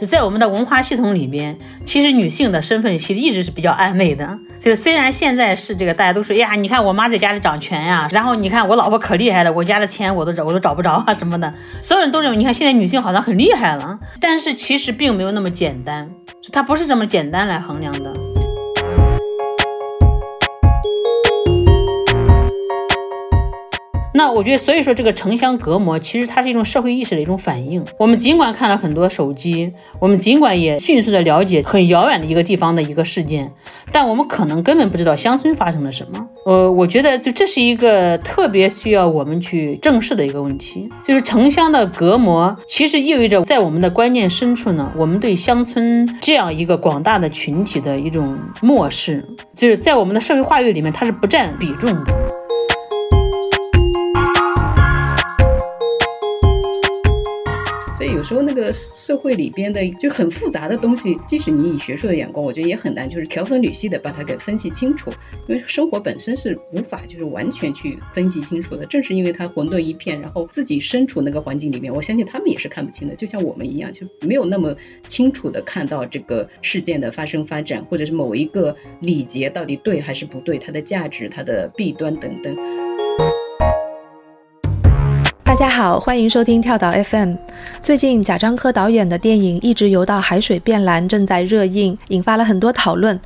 就在我们的文化系统里边，其实女性的身份其实一直是比较暧昧的。就虽然现在是这个大家都说，呀，你看我妈在家里掌权呀，然后你看我老婆可厉害了，我家的钱我都找我都找不着啊什么的，所有人都认为你看现在女性好像很厉害了，但是其实并没有那么简单，它不是这么简单来衡量的。我觉得，所以说这个城乡隔膜，其实它是一种社会意识的一种反应。我们尽管看了很多手机，我们尽管也迅速的了解很遥远的一个地方的一个事件，但我们可能根本不知道乡村发生了什么。呃，我觉得就这是一个特别需要我们去正视的一个问题，就是城乡的隔膜，其实意味着在我们的观念深处呢，我们对乡村这样一个广大的群体的一种漠视，就是在我们的社会话语里面，它是不占比重的。有时候那个社会里边的就很复杂的东西，即使你以学术的眼光，我觉得也很难，就是条分缕析的把它给分析清楚。因为生活本身是无法就是完全去分析清楚的。正是因为它混沌一片，然后自己身处那个环境里面，我相信他们也是看不清的，就像我们一样，就没有那么清楚的看到这个事件的发生发展，或者是某一个礼节到底对还是不对，它的价值、它的弊端等等。大家好，欢迎收听跳岛 FM。最近贾樟柯导演的电影《一直游到海水变蓝》正在热映，引发了很多讨论。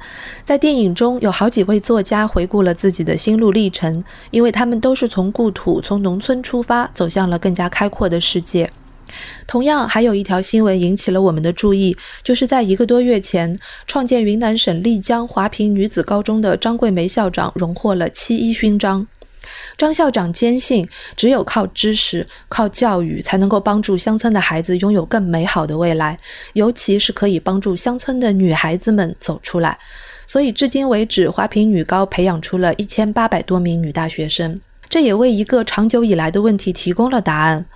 在电影中有好几位作家回顾了自己的心路历程，因为他们都是从故土、从农村出发，走向了更加开阔的世界。同样，还有一条新闻引起了我们的注意，就是在一个多月前，创建云南省丽江华坪女子高中的张桂梅校长荣获了七一勋章。张校长坚信，只有靠知识、靠教育，才能够帮助乡村的孩子拥有更美好的未来，尤其是可以帮助乡村的女孩子们走出来。所以，至今为止，华坪女高培养出了一千八百多名女大学生。这也为一个长久以来的问题提供了答案：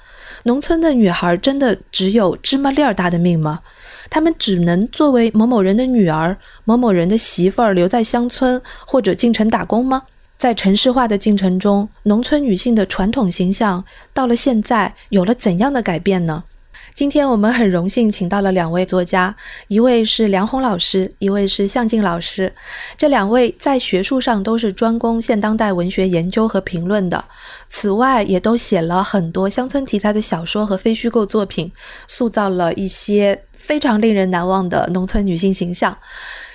农村的女孩真的只有芝麻粒儿大的命吗？她们只能作为某某人的女儿、某某人的媳妇儿留在乡村，或者进城打工吗？在城市化的进程中，农村女性的传统形象到了现在有了怎样的改变呢？今天我们很荣幸请到了两位作家，一位是梁红老师，一位是向静老师。这两位在学术上都是专攻现当代文学研究和评论的，此外也都写了很多乡村题材的小说和非虚构作品，塑造了一些非常令人难忘的农村女性形象。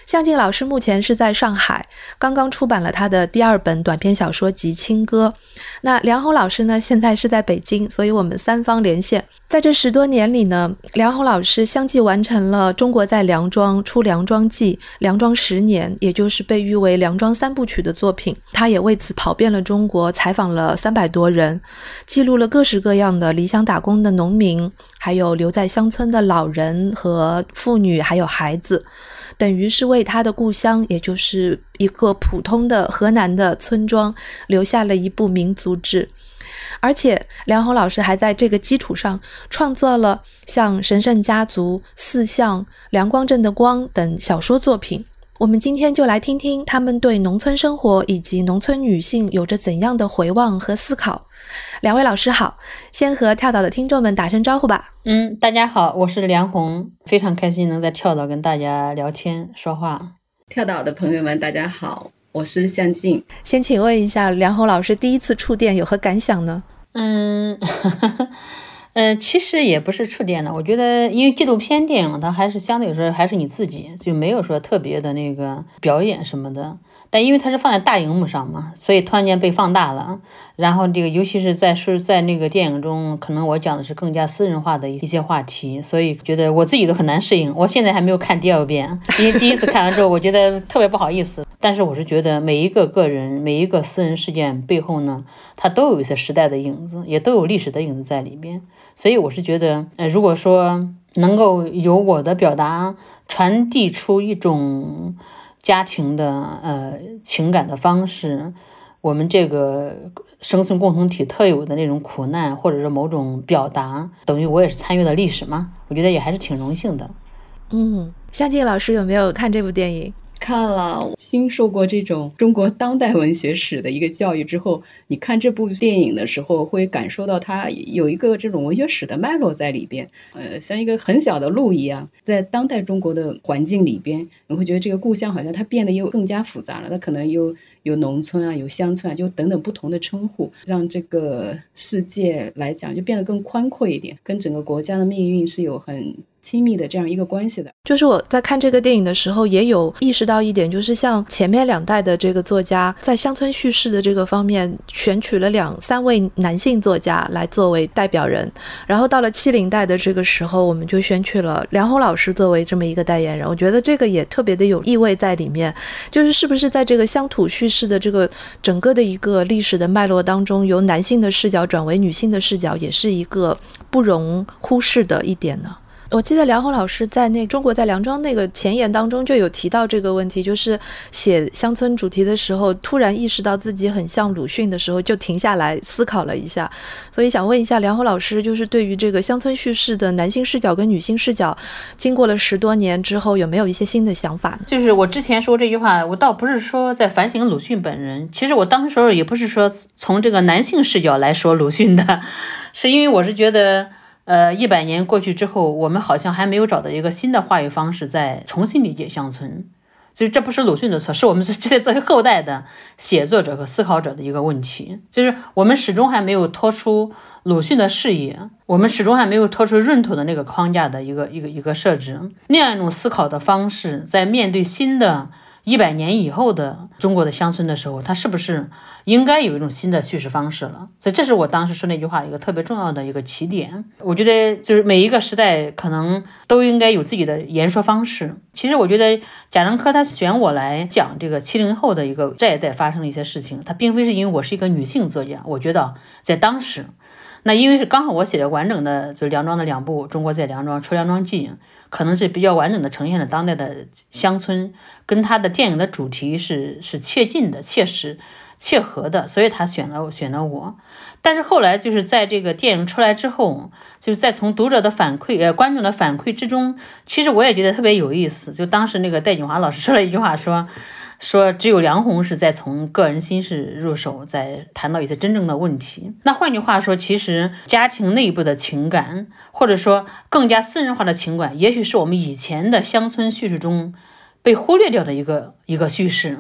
向静老师目前是在上海，刚刚出版了他的第二本短篇小说集《青歌》。那梁红老师呢，现在是在北京，所以我们三方连线。在这十多年里呢，梁红老师相继完成了《中国在梁庄出梁庄记》《梁庄十年》，也就是被誉为梁庄三部曲的作品。他也为此跑遍了中国，采访了三百多人，记录了各式各样的离乡打工的农民，还有留在乡村的老人和妇女，还有孩子。等于是为他的故乡，也就是一个普通的河南的村庄，留下了一部民族志。而且梁红老师还在这个基础上创作了像《神圣家族》《四象》《梁光正的光》等小说作品。我们今天就来听听他们对农村生活以及农村女性有着怎样的回望和思考。两位老师好，先和跳岛的听众们打声招呼吧。嗯，大家好，我是梁红，非常开心能在跳岛跟大家聊天说话。跳岛的朋友们，大家好，我是向静。先请问一下，梁红老师第一次触电有何感想呢？嗯。呃，其实也不是触电的，我觉得，因为纪录片电影它还是相对来说还是你自己，就没有说特别的那个表演什么的。但因为它是放在大荧幕上嘛，所以突然间被放大了。然后这个，尤其是在是在那个电影中，可能我讲的是更加私人化的一些话题，所以觉得我自己都很难适应。我现在还没有看第二遍，因为第一次看完之后，我觉得特别不好意思。但是我是觉得每一个个人、每一个私人事件背后呢，它都有一些时代的影子，也都有历史的影子在里边。所以我是觉得，呃，如果说能够由我的表达传递出一种家庭的呃情感的方式。我们这个生存共同体特有的那种苦难，或者是某种表达，等于我也是参与了历史嘛？我觉得也还是挺荣幸的。嗯，向静老师有没有看这部电影？看了，新受过这种中国当代文学史的一个教育之后，你看这部电影的时候，会感受到它有一个这种文学史的脉络在里边。呃，像一个很小的路一样，在当代中国的环境里边，你会觉得这个故乡好像它变得又更加复杂了。它可能又有农村啊，有乡村啊，就等等不同的称呼，让这个世界来讲就变得更宽阔一点，跟整个国家的命运是有很。亲密的这样一个关系的，就是我在看这个电影的时候，也有意识到一点，就是像前面两代的这个作家，在乡村叙事的这个方面，选取了两三位男性作家来作为代表人，然后到了七零代的这个时候，我们就选取了梁鸿老师作为这么一个代言人。我觉得这个也特别的有意味在里面，就是是不是在这个乡土叙事的这个整个的一个历史的脉络当中，由男性的视角转为女性的视角，也是一个不容忽视的一点呢？我记得梁红老师在那《中国在梁庄》那个前言当中就有提到这个问题，就是写乡村主题的时候，突然意识到自己很像鲁迅的时候，就停下来思考了一下。所以想问一下梁红老师，就是对于这个乡村叙事的男性视角跟女性视角，经过了十多年之后，有没有一些新的想法呢？就是我之前说这句话，我倒不是说在反省鲁迅本人，其实我当时也不是说从这个男性视角来说鲁迅的，是因为我是觉得。呃，一百年过去之后，我们好像还没有找到一个新的话语方式，在重新理解乡村。所以这不是鲁迅的错，是我们这些作为后代的写作者和思考者的一个问题。就是我们始终还没有脱出鲁迅的视野，我们始终还没有脱出闰土的那个框架的一个一个一个设置。那样一种思考的方式，在面对新的。一百年以后的中国的乡村的时候，它是不是应该有一种新的叙事方式了？所以这是我当时说那句话一个特别重要的一个起点。我觉得就是每一个时代可能都应该有自己的言说方式。其实我觉得贾樟柯他选我来讲这个七零后的一个这一代发生的一些事情，他并非是因为我是一个女性作家。我觉得在当时。那因为是刚好我写的完整的，就是梁庄的两部《中国在梁庄》《出梁庄记》，可能是比较完整的呈现了当代的乡村，跟他的电影的主题是是切近的、切实、切合的，所以他选了选了我。但是后来就是在这个电影出来之后，就是在从读者的反馈、呃观众的反馈之中，其实我也觉得特别有意思。就当时那个戴锦华老师说了一句话，说说只有梁红是在从个人心事入手，在谈到一些真正的问题。那换句话说，其实家庭内部的情感，或者说更加私人化的情感，也许是我们以前的乡村叙事中被忽略掉的一个一个叙事。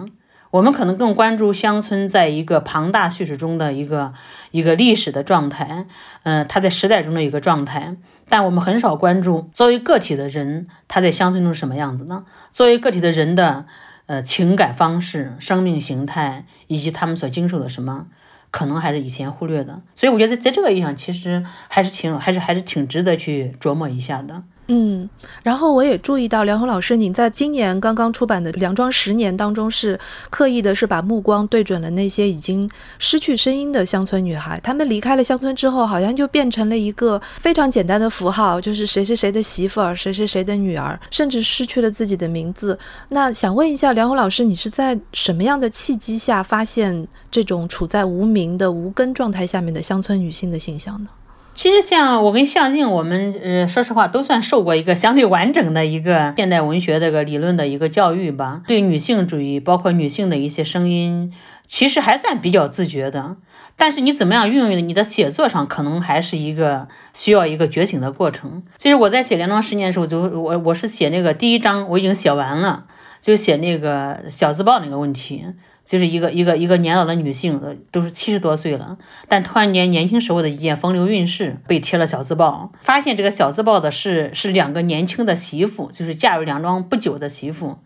我们可能更关注乡村在一个庞大叙事中的一个一个历史的状态，嗯，它在时代中的一个状态。但我们很少关注作为个体的人，他在乡村中是什么样子呢？作为个体的人的。呃，情感方式、生命形态以及他们所经受的什么，可能还是以前忽略的，所以我觉得在这个意义上，其实还是挺、还是还是挺值得去琢磨一下的。嗯，然后我也注意到梁红老师，您在今年刚刚出版的《梁庄十年》当中，是刻意的，是把目光对准了那些已经失去声音的乡村女孩。她们离开了乡村之后，好像就变成了一个非常简单的符号，就是谁谁谁的媳妇儿，谁谁谁的女儿，甚至失去了自己的名字。那想问一下梁红老师，你是在什么样的契机下发现这种处在无名的无根状态下面的乡村女性的形象呢？其实像我跟向静，我们呃，说实话都算受过一个相对完整的一个 现代文学这个理论的一个教育吧。对女性主义，包括女性的一些声音，其实还算比较自觉的。但是你怎么样运用你的写作上，可能还是一个需要一个觉醒的过程。其实我在写《梁庄十年》的时候，就我我是写那个第一章，我已经写完了，就写那个小字报那个问题。就是一个一个一个年老的女性，都是七十多岁了，但突然间年轻时候的一件风流韵事被贴了小字报，发现这个小字报的是是两个年轻的媳妇，就是嫁入梁庄不久的媳妇，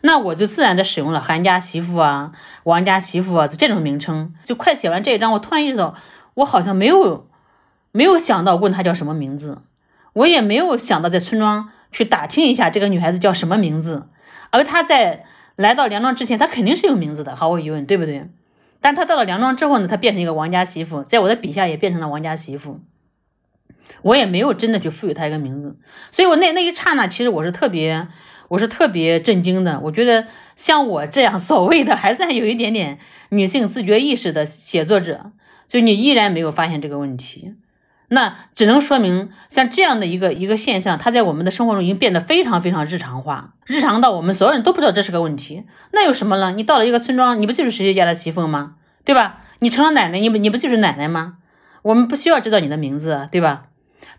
那我就自然的使用了韩家媳妇啊、王家媳妇啊这种名称。就快写完这一章，我突然意识到，我好像没有没有想到问她叫什么名字，我也没有想到在村庄去打听一下这个女孩子叫什么名字，而她在。来到梁庄之前，她肯定是有名字的，毫无疑问，对不对？但她到了梁庄之后呢，她变成一个王家媳妇，在我的笔下也变成了王家媳妇。我也没有真的去赋予她一个名字，所以我那那一刹那，其实我是特别，我是特别震惊的。我觉得像我这样所谓的还算有一点点女性自觉意识的写作者，就你依然没有发现这个问题。那只能说明像这样的一个一个现象，它在我们的生活中已经变得非常非常日常化，日常到我们所有人都不知道这是个问题。那有什么了？你到了一个村庄，你不就是谁谁家的媳妇吗？对吧？你成了奶奶，你不你不就是奶奶吗？我们不需要知道你的名字，对吧？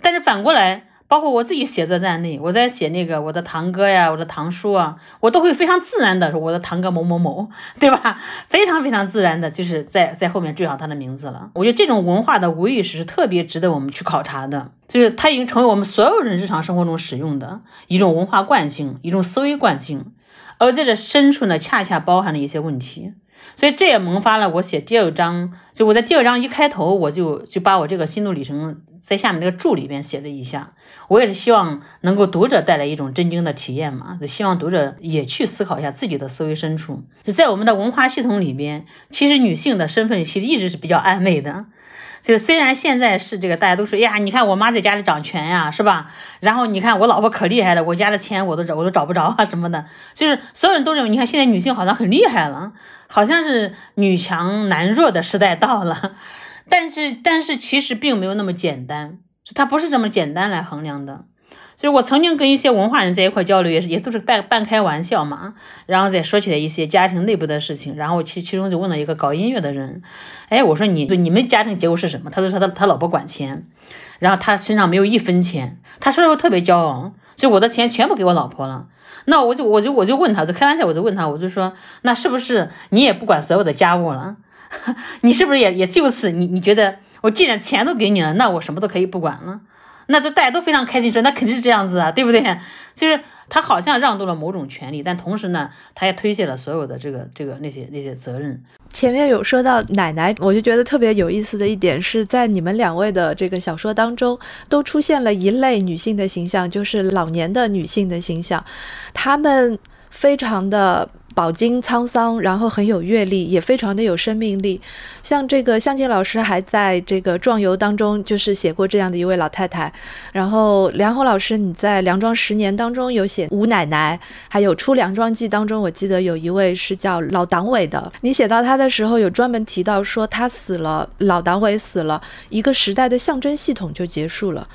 但是反过来。包括我自己写作在内，我在写那个我的堂哥呀，我的堂叔啊，我都会非常自然的说我的堂哥某某某，对吧？非常非常自然的，就是在在后面缀上他的名字了。我觉得这种文化的无意识是特别值得我们去考察的，就是它已经成为我们所有人日常生活中使用的一种文化惯性，一种思维惯性，而在这深处呢，恰恰包含了一些问题。所以这也萌发了我写第二章，就我在第二章一开头，我就就把我这个心路历程在下面这个注里边写了一下。我也是希望能够读者带来一种震惊的体验嘛，就希望读者也去思考一下自己的思维深处。就在我们的文化系统里边，其实女性的身份其实一直是比较暧昧的。就虽然现在是这个，大家都说呀，你看我妈在家里掌权呀，是吧？然后你看我老婆可厉害了，我家的钱我都找我都找不着啊什么的。就是所有人都认为，你看现在女性好像很厉害了，好像是女强男弱的时代到了。但是但是其实并没有那么简单，它不是这么简单来衡量的。就是我曾经跟一些文化人在一块交流，也是也都是半半开玩笑嘛，然后再说起来一些家庭内部的事情，然后其其中就问了一个搞音乐的人，哎，我说你就你们家庭结构是什么？他就说他他老婆管钱，然后他身上没有一分钱，他说的时候特别骄傲，就我的钱全部给我老婆了。那我就我就我就问他，就开玩笑，我就问他，我就说那是不是你也不管所有的家务了？你是不是也也就此你你觉得我既然钱都给你了，那我什么都可以不管了？那就大家都非常开心，说那肯定是这样子啊，对不对？就是他好像让渡了某种权利，但同时呢，他也推卸了所有的这个这个那些那些责任。前面有说到奶奶，我就觉得特别有意思的一点是在你们两位的这个小说当中，都出现了一类女性的形象，就是老年的女性的形象，她们非常的。饱经沧桑，然后很有阅历，也非常的有生命力。像这个向静老师还在这个壮游当中，就是写过这样的一位老太太。然后梁红老师，你在《梁庄十年》当中有写吴奶奶，还有《出梁庄记》当中，我记得有一位是叫老党委的。你写到他的时候，有专门提到说他死了，老党委死了，一个时代的象征系统就结束了。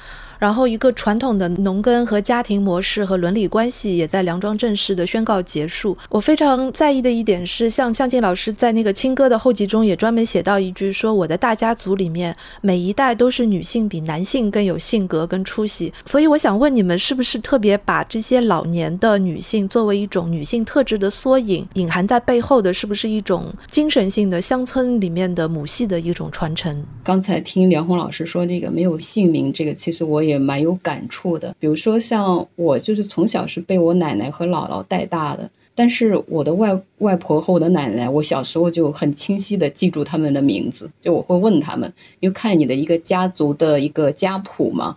然后，一个传统的农耕和家庭模式和伦理关系也在梁庄正式的宣告结束。我非常在意的一点是，像向静老师在那个青歌的后记中也专门写到一句，说我的大家族里面每一代都是女性比男性更有性格跟出息。所以我想问你们，是不是特别把这些老年的女性作为一种女性特质的缩影，隐含在背后的是不是一种精神性的乡村里面的母系的一种传承？刚才听梁红老师说这个没有姓名，这个其实我也。也蛮有感触的，比如说像我，就是从小是被我奶奶和姥姥带大的，但是我的外外婆和我的奶奶，我小时候就很清晰的记住他们的名字，就我会问他们，因为看你的一个家族的一个家谱嘛，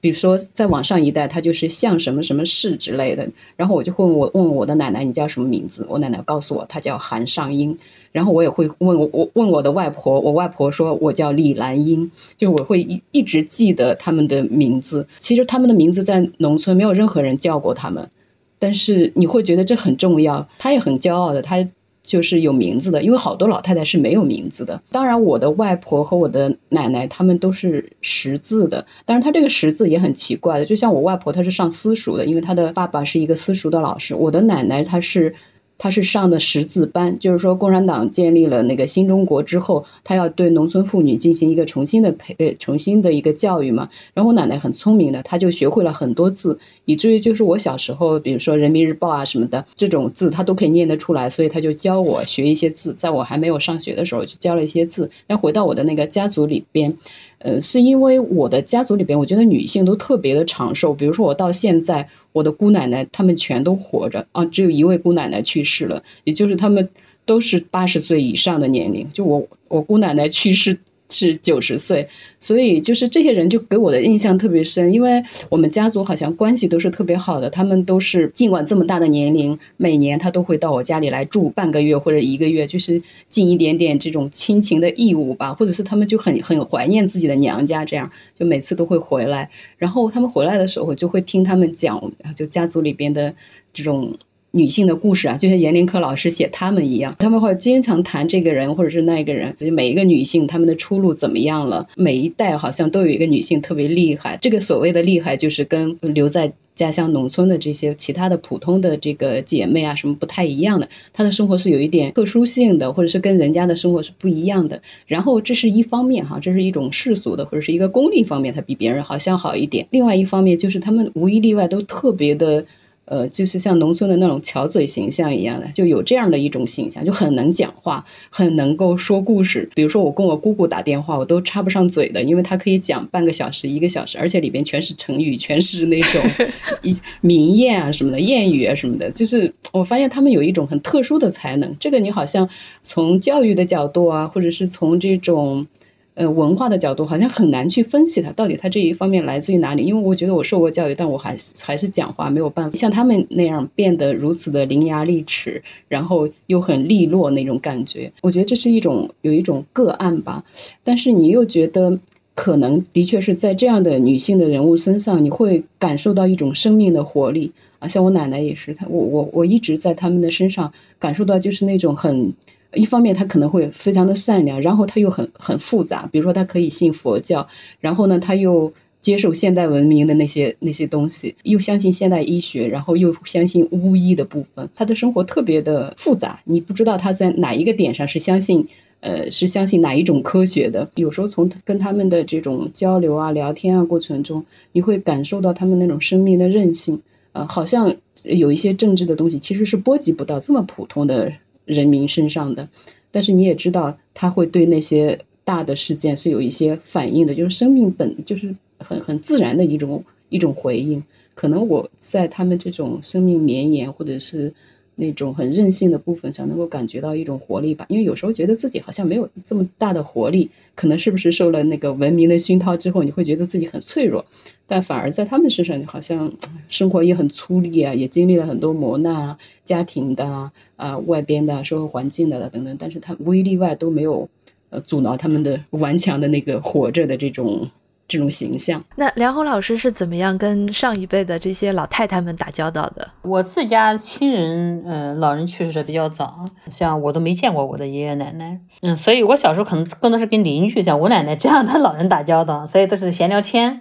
比如说再往上一代，他就是像什么什么氏之类的，然后我就会问我问我的奶奶你叫什么名字，我奶奶告诉我她叫韩尚英。然后我也会问我我问我的外婆，我外婆说我叫李兰英，就我会一一直记得他们的名字。其实他们的名字在农村没有任何人叫过他们，但是你会觉得这很重要。他也很骄傲的，他就是有名字的，因为好多老太太是没有名字的。当然，我的外婆和我的奶奶他们都是识字的，但是她这个识字也很奇怪的，就像我外婆她是上私塾的，因为她的爸爸是一个私塾的老师，我的奶奶她是。他是上的识字班，就是说共产党建立了那个新中国之后，他要对农村妇女进行一个重新的培，重新的一个教育嘛。然后我奶奶很聪明的，她就学会了很多字，以至于就是我小时候，比如说人民日报啊什么的这种字，她都可以念得出来，所以她就教我学一些字。在我还没有上学的时候，就教了一些字。那回到我的那个家族里边。呃，是因为我的家族里边，我觉得女性都特别的长寿。比如说，我到现在，我的姑奶奶她们全都活着啊，只有一位姑奶奶去世了，也就是她们都是八十岁以上的年龄。就我，我姑奶奶去世。是九十岁，所以就是这些人就给我的印象特别深，因为我们家族好像关系都是特别好的，他们都是尽管这么大的年龄，每年他都会到我家里来住半个月或者一个月，就是尽一点点这种亲情的义务吧，或者是他们就很很怀念自己的娘家，这样就每次都会回来，然后他们回来的时候就会听他们讲，就家族里边的这种。女性的故事啊，就像严林科老师写他们一样，他们会经常谈这个人或者是那个人，就每一个女性她们的出路怎么样了。每一代好像都有一个女性特别厉害，这个所谓的厉害，就是跟留在家乡农村的这些其他的普通的这个姐妹啊什么不太一样的，她的生活是有一点特殊性的，或者是跟人家的生活是不一样的。然后这是一方面哈，这是一种世俗的或者是一个功利方面，她比别人好像好一点。另外一方面就是她们无一例外都特别的。呃，就是像农村的那种巧嘴形象一样的，就有这样的一种形象，就很能讲话，很能够说故事。比如说我跟我姑姑打电话，我都插不上嘴的，因为她可以讲半个小时、一个小时，而且里边全是成语，全是那种 一名谚啊什么的、谚语啊什么的。就是我发现他们有一种很特殊的才能，这个你好像从教育的角度啊，或者是从这种。呃，文化的角度好像很难去分析它到底它这一方面来自于哪里，因为我觉得我受过教育，但我还还是讲话没有办法像他们那样变得如此的伶牙俐齿，然后又很利落那种感觉。我觉得这是一种有一种个案吧，但是你又觉得可能的确是在这样的女性的人物身上，你会感受到一种生命的活力啊。像我奶奶也是，她我我我一直在他们的身上感受到就是那种很。一方面，他可能会非常的善良，然后他又很很复杂。比如说，他可以信佛教，然后呢，他又接受现代文明的那些那些东西，又相信现代医学，然后又相信巫医的部分。他的生活特别的复杂，你不知道他在哪一个点上是相信，呃，是相信哪一种科学的。有时候从跟他们的这种交流啊、聊天啊过程中，你会感受到他们那种生命的韧性。呃，好像有一些政治的东西其实是波及不到这么普通的。人民身上的，但是你也知道，他会对那些大的事件是有一些反应的，就是生命本就是很很自然的一种一种回应。可能我在他们这种生命绵延或者是那种很任性的部分上，能够感觉到一种活力吧。因为有时候觉得自己好像没有这么大的活力，可能是不是受了那个文明的熏陶之后，你会觉得自己很脆弱。但反而在他们身上，好像生活也很粗粝啊，也经历了很多磨难啊，家庭的啊，外边的社会环境的等等，但是他无一例外都没有，呃，阻挠他们的顽强的那个活着的这种这种形象。那梁红老师是怎么样跟上一辈的这些老太太们打交道的？我自家亲人，呃，老人去世的比较早，像我都没见过我的爷爷奶奶，嗯，所以我小时候可能更多是跟邻居，像我奶奶这样的老人打交道，所以都是闲聊天。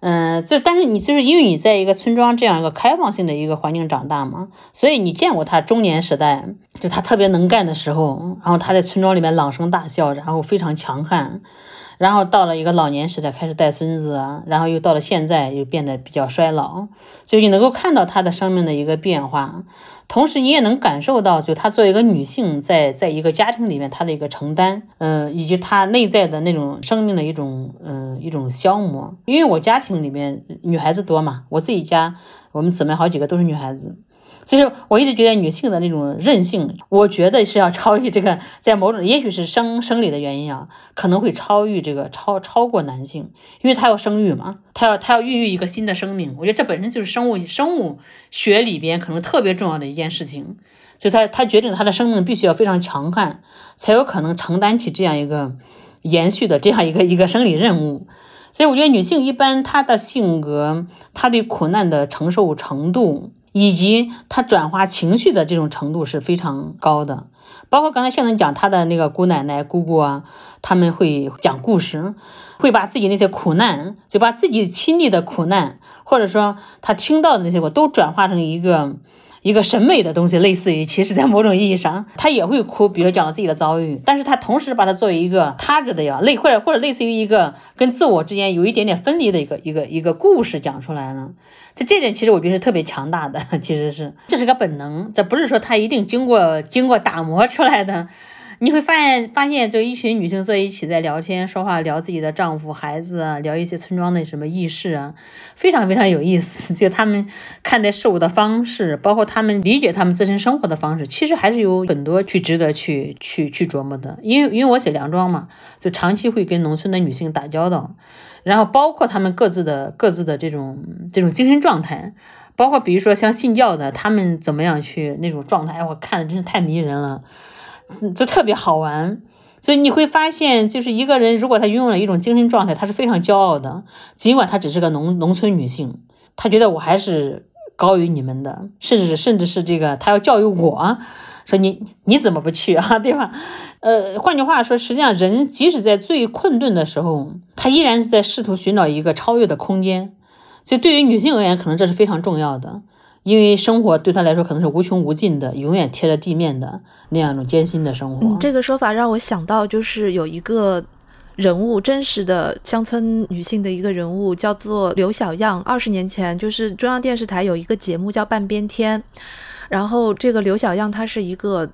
嗯，就但是你就是因为你在一个村庄这样一个开放性的一个环境长大嘛，所以你见过他中年时代，就他特别能干的时候，然后他在村庄里面朗声大笑，然后非常强悍。然后到了一个老年时代，开始带孙子，然后又到了现在，又变得比较衰老，所以你能够看到她的生命的一个变化，同时你也能感受到，就她作为一个女性，在在一个家庭里面她的一个承担，嗯，以及她内在的那种生命的一种，嗯，一种消磨。因为我家庭里面女孩子多嘛，我自己家我们姊妹好几个都是女孩子。其实我一直觉得女性的那种韧性，我觉得是要超越这个，在某种也许是生生理的原因啊，可能会超越这个超超过男性，因为她要生育嘛，她要她要孕育一个新的生命，我觉得这本身就是生物生物学里边可能特别重要的一件事情，所以她她决定她的生命必须要非常强悍，才有可能承担起这样一个延续的这样一个一个生理任务，所以我觉得女性一般她的性格，她对苦难的承受程度。以及他转化情绪的这种程度是非常高的，包括刚才向总讲他的那个姑奶奶、姑姑啊，他们会讲故事，会把自己那些苦难，就把自己亲历的苦难，或者说他听到的那些，我都转化成一个。一个审美的东西，类似于，其实，在某种意义上，他也会哭，比如讲了自己的遭遇，但是他同时把它作为一个他者的呀，类或者或者类似于一个跟自我之间有一点点分离的一个一个一个故事讲出来呢，在这点，其实我觉得是特别强大的，其实是这是个本能，这不是说他一定经过经过打磨出来的。你会发现，发现就一群女性坐一起在聊天说话，聊自己的丈夫、孩子，聊一些村庄的什么轶事啊，非常非常有意思。就他们看待事物的方式，包括他们理解他们自身生活的方式，其实还是有很多去值得去去去琢磨的。因为因为我写梁庄嘛，就长期会跟农村的女性打交道，然后包括他们各自的各自的这种这种精神状态，包括比如说像信教的，他们怎么样去那种状态，我看着真是太迷人了。就特别好玩，所以你会发现，就是一个人如果他拥有了一种精神状态，他是非常骄傲的。尽管他只是个农农村女性，她觉得我还是高于你们的，甚至甚至是这个他要教育我，说你你怎么不去啊，对吧？呃，换句话说，实际上人即使在最困顿的时候，他依然是在试图寻找一个超越的空间。所以对于女性而言，可能这是非常重要的，因为生活对她来说可能是无穷无尽的，永远贴着地面的那样一种艰辛的生活。这个说法让我想到，就是有一个。人物真实的乡村女性的一个人物叫做刘小样。二十年前，就是中央电视台有一个节目叫《半边天》，然后这个刘小样她是一个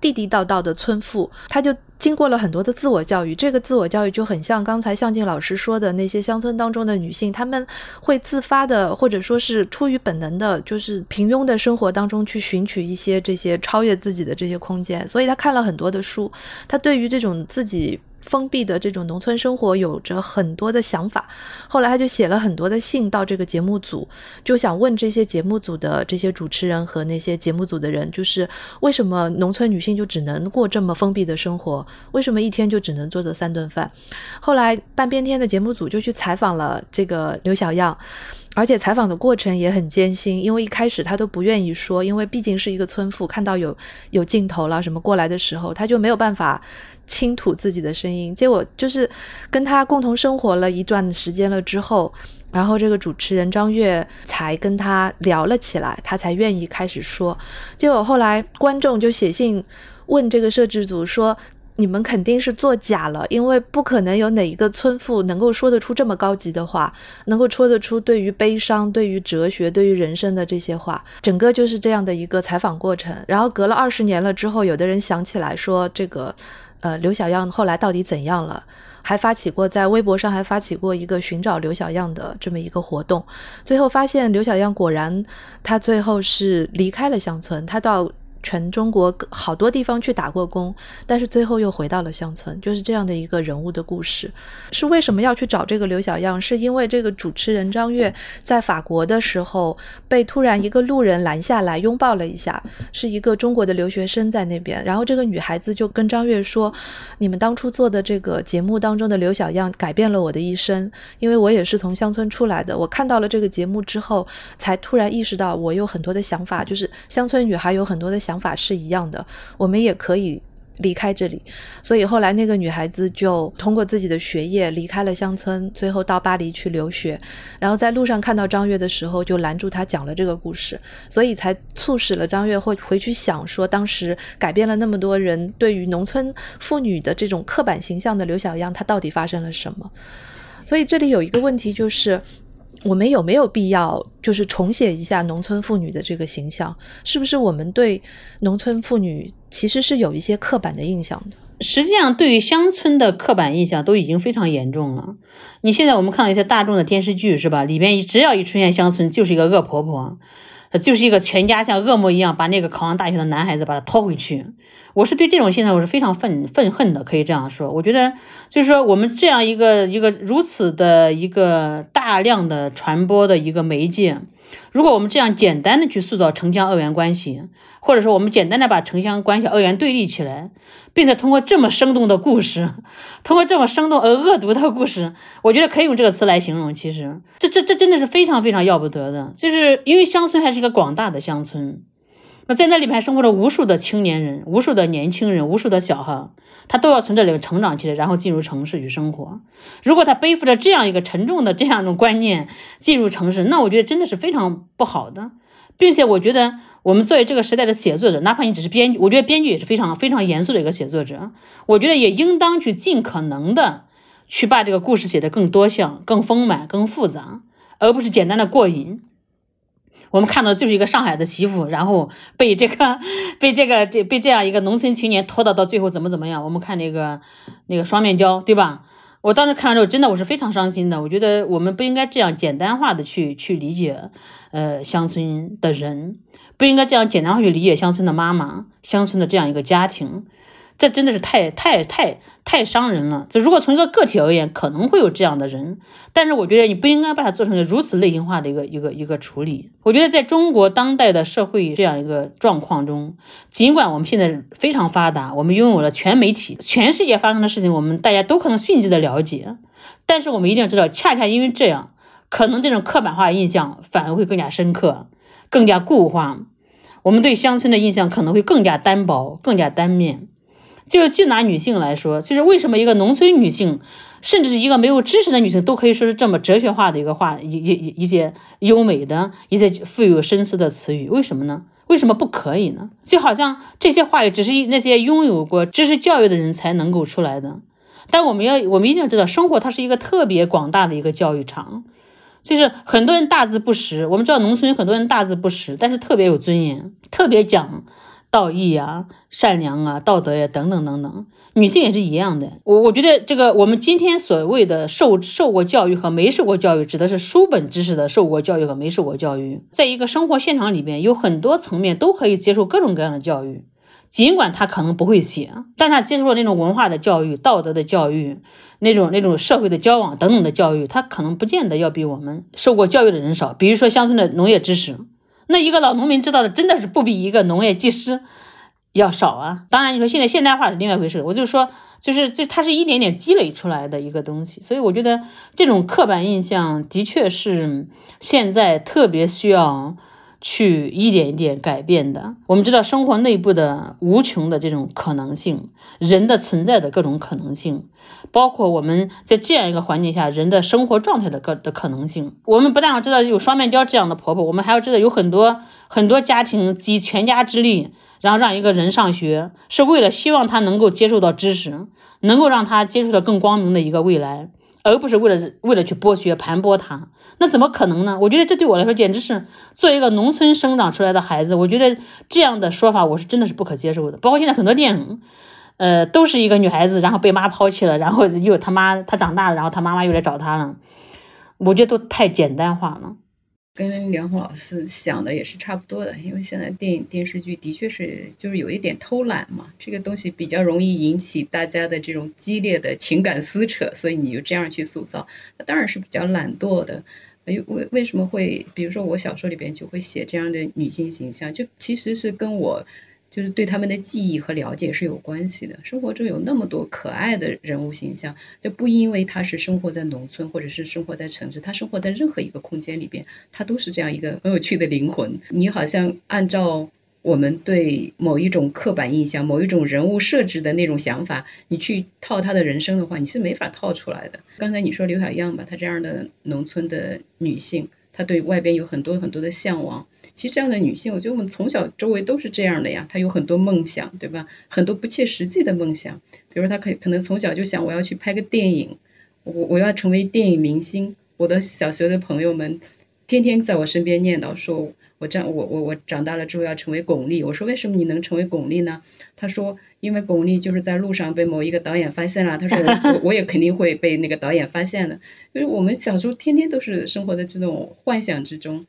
地地道道的村妇，她就经过了很多的自我教育。这个自我教育就很像刚才向静老师说的那些乡村当中的女性，她们会自发的或者说是出于本能的，就是平庸的生活当中去寻取一些这些超越自己的这些空间。所以她看了很多的书，她对于这种自己。封闭的这种农村生活有着很多的想法，后来他就写了很多的信到这个节目组，就想问这些节目组的这些主持人和那些节目组的人，就是为什么农村女性就只能过这么封闭的生活？为什么一天就只能做这三顿饭？后来半边天的节目组就去采访了这个刘小样，而且采访的过程也很艰辛，因为一开始他都不愿意说，因为毕竟是一个村妇，看到有有镜头了什么过来的时候，他就没有办法。倾吐自己的声音，结果就是跟他共同生活了一段时间了之后，然后这个主持人张悦才跟他聊了起来，他才愿意开始说。结果后来观众就写信问这个摄制组说：“你们肯定是作假了，因为不可能有哪一个村妇能够说得出这么高级的话，能够说得出对于悲伤、对于哲学、对于人生的这些话。”整个就是这样的一个采访过程。然后隔了二十年了之后，有的人想起来说这个。呃，刘小样后来到底怎样了？还发起过在微博上还发起过一个寻找刘小样的这么一个活动，最后发现刘小样果然，他最后是离开了乡村，他到。全中国好多地方去打过工，但是最后又回到了乡村，就是这样的一个人物的故事。是为什么要去找这个刘小样？是因为这个主持人张悦在法国的时候被突然一个路人拦下来拥抱了一下，是一个中国的留学生在那边。然后这个女孩子就跟张悦说：“你们当初做的这个节目当中的刘小样改变了我的一生，因为我也是从乡村出来的。我看到了这个节目之后，才突然意识到我有很多的想法，就是乡村女孩有很多的想。”想法是一样的，我们也可以离开这里。所以后来那个女孩子就通过自己的学业离开了乡村，最后到巴黎去留学。然后在路上看到张悦的时候，就拦住他讲了这个故事，所以才促使了张悦会回去想说，当时改变了那么多人对于农村妇女的这种刻板形象的刘小样，她到底发生了什么？所以这里有一个问题就是。我们有没有必要就是重写一下农村妇女的这个形象？是不是我们对农村妇女其实是有一些刻板的印象的？实际上，对于乡村的刻板印象都已经非常严重了。你现在我们看到一些大众的电视剧，是吧？里边只要一出现乡村，就是一个恶婆婆。就是一个全家像恶魔一样把那个考上大学的男孩子把他拖回去，我是对这种现象我是非常愤愤恨的，可以这样说。我觉得就是说我们这样一个一个如此的一个大量的传播的一个媒介。如果我们这样简单的去塑造城乡二元关系，或者说我们简单的把城乡关系二元对立起来，并且通过这么生动的故事，通过这么生动而恶毒的故事，我觉得可以用这个词来形容。其实，这这这真的是非常非常要不得的，就是因为乡村还是一个广大的乡村。那在那里面生活着无数的青年人，无数的年轻人，无数的小孩，他都要从这里面成长起来，然后进入城市去生活。如果他背负着这样一个沉重的这样一种观念进入城市，那我觉得真的是非常不好的。并且我觉得，我们作为这个时代的写作者，哪怕你只是编，我觉得编剧也是非常非常严肃的一个写作者。我觉得也应当去尽可能的去把这个故事写得更多项、更丰满、更复杂，而不是简单的过瘾。我们看到就是一个上海的媳妇，然后被这个 被这个这被这样一个农村青年拖到到最后怎么怎么样？我们看那个那个双面胶，对吧？我当时看完之后，真的我是非常伤心的。我觉得我们不应该这样简单化的去去理解，呃，乡村的人不应该这样简单化去理解乡村的妈妈，乡村的这样一个家庭。这真的是太太太太伤人了。就如果从一个个体而言，可能会有这样的人，但是我觉得你不应该把它做成如此类型化的一个一个一个处理。我觉得在中国当代的社会这样一个状况中，尽管我们现在非常发达，我们拥有了全媒体，全世界发生的事情，我们大家都可能迅即的了解，但是我们一定要知道，恰恰因为这样，可能这种刻板化印象反而会更加深刻。更加固化，我们对乡村的印象可能会更加单薄、更加单面。就是就拿女性来说，就是为什么一个农村女性，甚至是一个没有知识的女性，都可以说是这么哲学化的一个话，一一一一些优美的、一些富有深思的词语，为什么呢？为什么不可以呢？就好像这些话语只是那些拥有过知识教育的人才能够出来的。但我们要，我们一定要知道，生活它是一个特别广大的一个教育场，就是很多人大字不识。我们知道农村很多人大字不识，但是特别有尊严，特别讲。道义啊，善良啊，道德呀，等等等等，女性也是一样的。我我觉得这个我们今天所谓的受受过教育和没受过教育，指的是书本知识的受过教育和没受过教育。在一个生活现场里边，有很多层面都可以接受各种各样的教育，尽管他可能不会写，但他接受了那种文化的教育、道德的教育、那种那种社会的交往等等的教育，他可能不见得要比我们受过教育的人少。比如说乡村的农业知识。那一个老农民知道的真的是不比一个农业技师要少啊！当然，你说现在现代化是另外一回事。我就说，就是就它是一点点积累出来的一个东西，所以我觉得这种刻板印象的确是现在特别需要。去一点一点改变的。我们知道生活内部的无穷的这种可能性，人的存在的各种可能性，包括我们在这样一个环境下人的生活状态的各的可能性。我们不但要知道有双面胶这样的婆婆，我们还要知道有很多很多家庭集全家之力，然后让一个人上学，是为了希望他能够接受到知识，能够让他接触到更光明的一个未来。而不是为了为了去剥削盘剥他，那怎么可能呢？我觉得这对我来说简直是作为一个农村生长出来的孩子，我觉得这样的说法我是真的是不可接受的。包括现在很多电影，呃，都是一个女孩子，然后被妈抛弃了，然后又他妈她长大了，然后她妈妈又来找她了，我觉得都太简单化了。跟梁红老师想的也是差不多的，因为现在电影电视剧的确是就是有一点偷懒嘛，这个东西比较容易引起大家的这种激烈的情感撕扯，所以你就这样去塑造，那当然是比较懒惰的。为为为什么会，比如说我小说里边就会写这样的女性形象，就其实是跟我。就是对他们的记忆和了解是有关系的。生活中有那么多可爱的人物形象，就不因为他是生活在农村或者是生活在城市，他生活在任何一个空间里边，他都是这样一个很有趣的灵魂。你好像按照我们对某一种刻板印象、某一种人物设置的那种想法，你去套他的人生的话，你是没法套出来的。刚才你说刘小样吧，她这样的农村的女性，她对外边有很多很多的向往。其实这样的女性，我觉得我们从小周围都是这样的呀。她有很多梦想，对吧？很多不切实际的梦想，比如她可可能从小就想我要去拍个电影，我我要成为电影明星。我的小学的朋友们天天在我身边念叨说。我长我我我长大了之后要成为巩俐，我说为什么你能成为巩俐呢？他说因为巩俐就是在路上被某一个导演发现了。他说我 我也肯定会被那个导演发现的。就是我们小时候天天都是生活在这种幻想之中，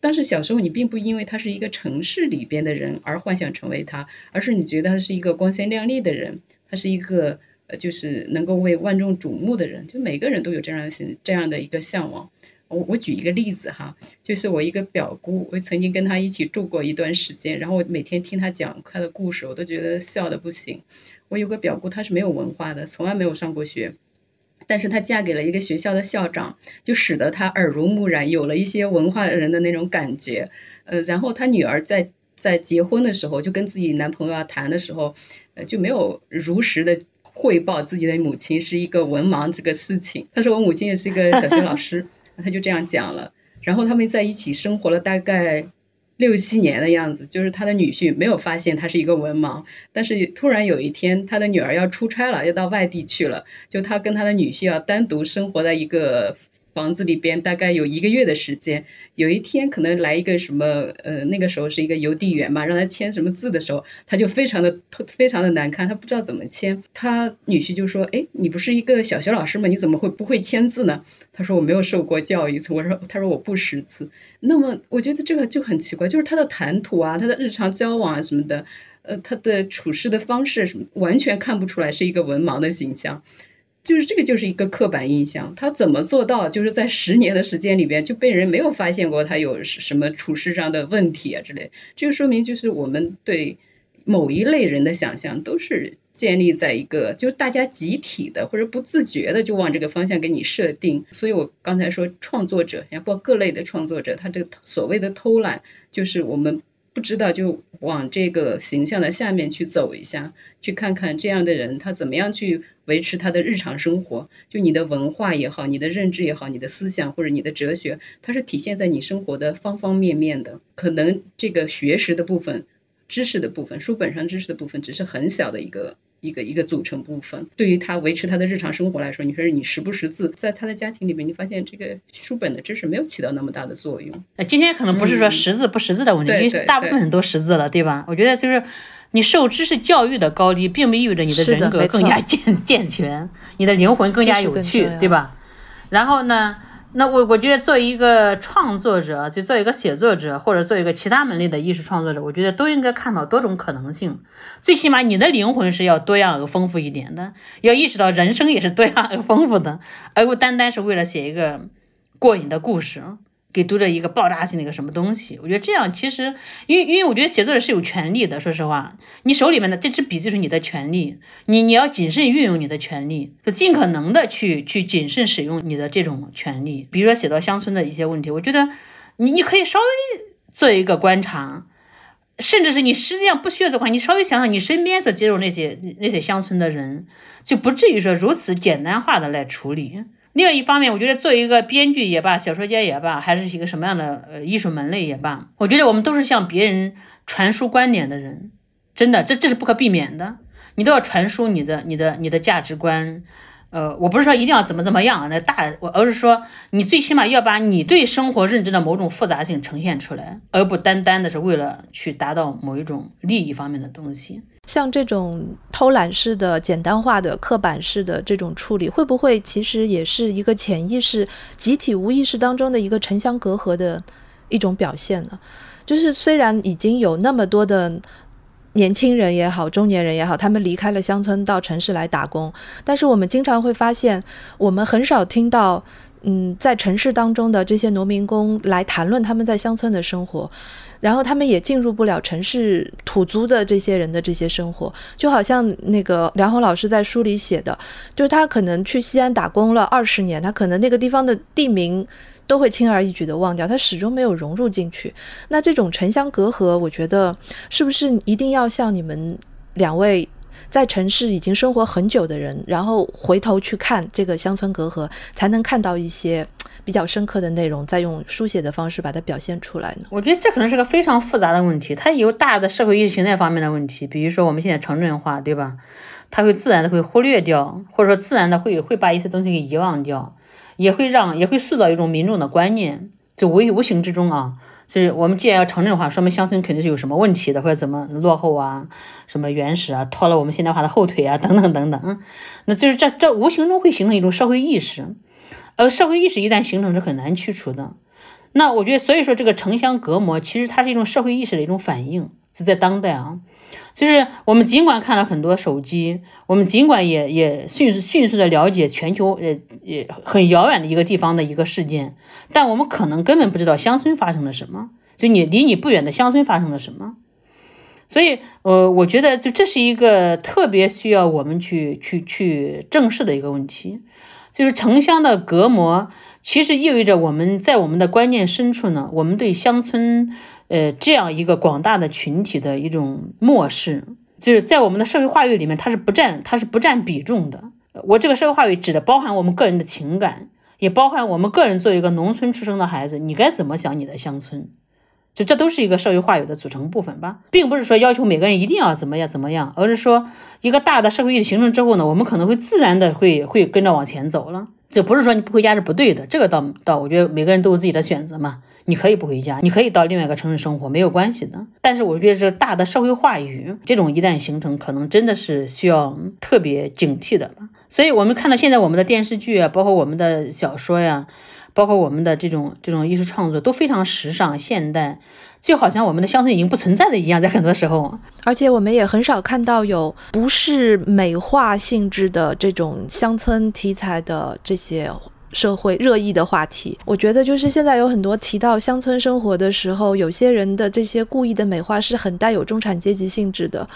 但是小时候你并不因为他是一个城市里边的人而幻想成为他，而是你觉得他是一个光鲜亮丽的人，他是一个呃就是能够为万众瞩目的人，就每个人都有这样的心这样的一个向往。我我举一个例子哈，就是我一个表姑，我曾经跟她一起住过一段时间，然后我每天听她讲她的故事，我都觉得笑的不行。我有个表姑，她是没有文化的，从来没有上过学，但是她嫁给了一个学校的校长，就使得她耳濡目染，有了一些文化人的那种感觉。呃，然后她女儿在在结婚的时候，就跟自己男朋友要谈的时候，呃，就没有如实的汇报自己的母亲是一个文盲这个事情。她说我母亲也是一个小学老师。他就这样讲了，然后他们在一起生活了大概六七年的样子，就是他的女婿没有发现他是一个文盲，但是突然有一天，他的女儿要出差了，要到外地去了，就他跟他的女婿要单独生活在一个。房子里边大概有一个月的时间，有一天可能来一个什么，呃，那个时候是一个邮递员嘛，让他签什么字的时候，他就非常的非常的难堪，他不知道怎么签。他女婿就说：“哎，你不是一个小学老师吗？你怎么会不会签字呢？”他说：“我没有受过教育。”我说：“他说我不识字。”那么我觉得这个就很奇怪，就是他的谈吐啊，他的日常交往啊什么的，呃，他的处事的方式什么，完全看不出来是一个文盲的形象。就是这个，就是一个刻板印象。他怎么做到，就是在十年的时间里边就被人没有发现过他有什么处事上的问题啊之类？这就说明，就是我们对某一类人的想象都是建立在一个，就是大家集体的或者不自觉的就往这个方向给你设定。所以我刚才说创作者，包括各类的创作者，他这个所谓的偷懒，就是我们。不知道就往这个形象的下面去走一下，去看看这样的人他怎么样去维持他的日常生活。就你的文化也好，你的认知也好，你的思想或者你的哲学，它是体现在你生活的方方面面的。可能这个学识的部分、知识的部分、书本上知识的部分，只是很小的一个。一个一个组成部分，对于他维持他的日常生活来说，你说你识不识字，在他的家庭里面，你发现这个书本的知识没有起到那么大的作用。呃，今天可能不是说识字不识字的问题，因为大部分人都识字了，对吧？我觉得就是你受知识教育的高低，并不意味着你的人格更加健健全，你的灵魂更加有趣，对吧？然后呢？那我我觉得做一个创作者，就做一个写作者，或者做一个其他门类的艺术创作者，我觉得都应该看到多种可能性。最起码你的灵魂是要多样而丰富一点的，要意识到人生也是多样而丰富的，而不单单是为了写一个过瘾的故事。给读者一个爆炸性的一个什么东西？我觉得这样其实，因为因为我觉得写作者是有权利的。说实话，你手里面的这支笔就是你的权利，你你要谨慎运用你的权利，就尽可能的去去谨慎使用你的这种权利。比如说写到乡村的一些问题，我觉得你你可以稍微做一个观察，甚至是你实际上不需要做话，你稍微想想你身边所接触那些那些乡村的人，就不至于说如此简单化的来处理。另外一方面，我觉得作为一个编剧也罢，小说家也罢，还是一个什么样的呃艺术门类也罢，我觉得我们都是向别人传输观点的人，真的，这这是不可避免的，你都要传输你的你的你的价值观。呃，我不是说一定要怎么怎么样，那大我，而是说你最起码要把你对生活认知的某种复杂性呈现出来，而不单单的是为了去达到某一种利益方面的东西。像这种偷懒式的、简单化的、刻板式的这种处理，会不会其实也是一个潜意识、集体无意识当中的一个城乡隔阂的一种表现呢？就是虽然已经有那么多的。年轻人也好，中年人也好，他们离开了乡村到城市来打工，但是我们经常会发现，我们很少听到，嗯，在城市当中的这些农民工来谈论他们在乡村的生活，然后他们也进入不了城市土族的这些人的这些生活，就好像那个梁红老师在书里写的，就是他可能去西安打工了二十年，他可能那个地方的地名。都会轻而易举的忘掉，他始终没有融入进去。那这种城乡隔阂，我觉得是不是一定要像你们两位在城市已经生活很久的人，然后回头去看这个乡村隔阂，才能看到一些比较深刻的内容，再用书写的方式把它表现出来呢？我觉得这可能是个非常复杂的问题，它有大的社会意识形态方面的问题，比如说我们现在城镇化，对吧？它会自然的会忽略掉，或者说自然的会会把一些东西给遗忘掉。也会让也会塑造一种民众的观念，就无无形之中啊，就是我们既然要城镇化，说明乡村肯定是有什么问题的，或者怎么落后啊，什么原始啊，拖了我们现代化的后腿啊，等等等等。那就是这这无形中会形成一种社会意识，而社会意识一旦形成是很难去除的。那我觉得，所以说这个城乡隔膜其实它是一种社会意识的一种反应，就在当代啊。就是我们尽管看了很多手机，我们尽管也也迅速迅速的了解全球呃也很遥远的一个地方的一个事件，但我们可能根本不知道乡村发生了什么，就你离你不远的乡村发生了什么。所以，呃，我觉得就这是一个特别需要我们去去去正视的一个问题，就是城乡的隔膜，其实意味着我们在我们的观念深处呢，我们对乡村。呃，这样一个广大的群体的一种漠视，就是在我们的社会话语里面，它是不占，它是不占比重的。我这个社会话语指的包含我们个人的情感，也包含我们个人作为一个农村出生的孩子，你该怎么想你的乡村？就这都是一个社会话语的组成部分吧，并不是说要求每个人一定要怎么样怎么样，而是说一个大的社会意识形成之后呢，我们可能会自然的会会跟着往前走了。这不是说你不回家是不对的，这个倒倒，我觉得每个人都有自己的选择嘛。你可以不回家，你可以到另外一个城市生活，没有关系的。但是我觉得这大的社会话语，这种一旦形成，可能真的是需要特别警惕的。所以，我们看到现在我们的电视剧啊，包括我们的小说呀。包括我们的这种这种艺术创作都非常时尚现代，就好像我们的乡村已经不存在了一样，在很多时候。而且我们也很少看到有不是美化性质的这种乡村题材的这些社会热议的话题。我觉得就是现在有很多提到乡村生活的时候，有些人的这些故意的美化是很带有中产阶级性质的，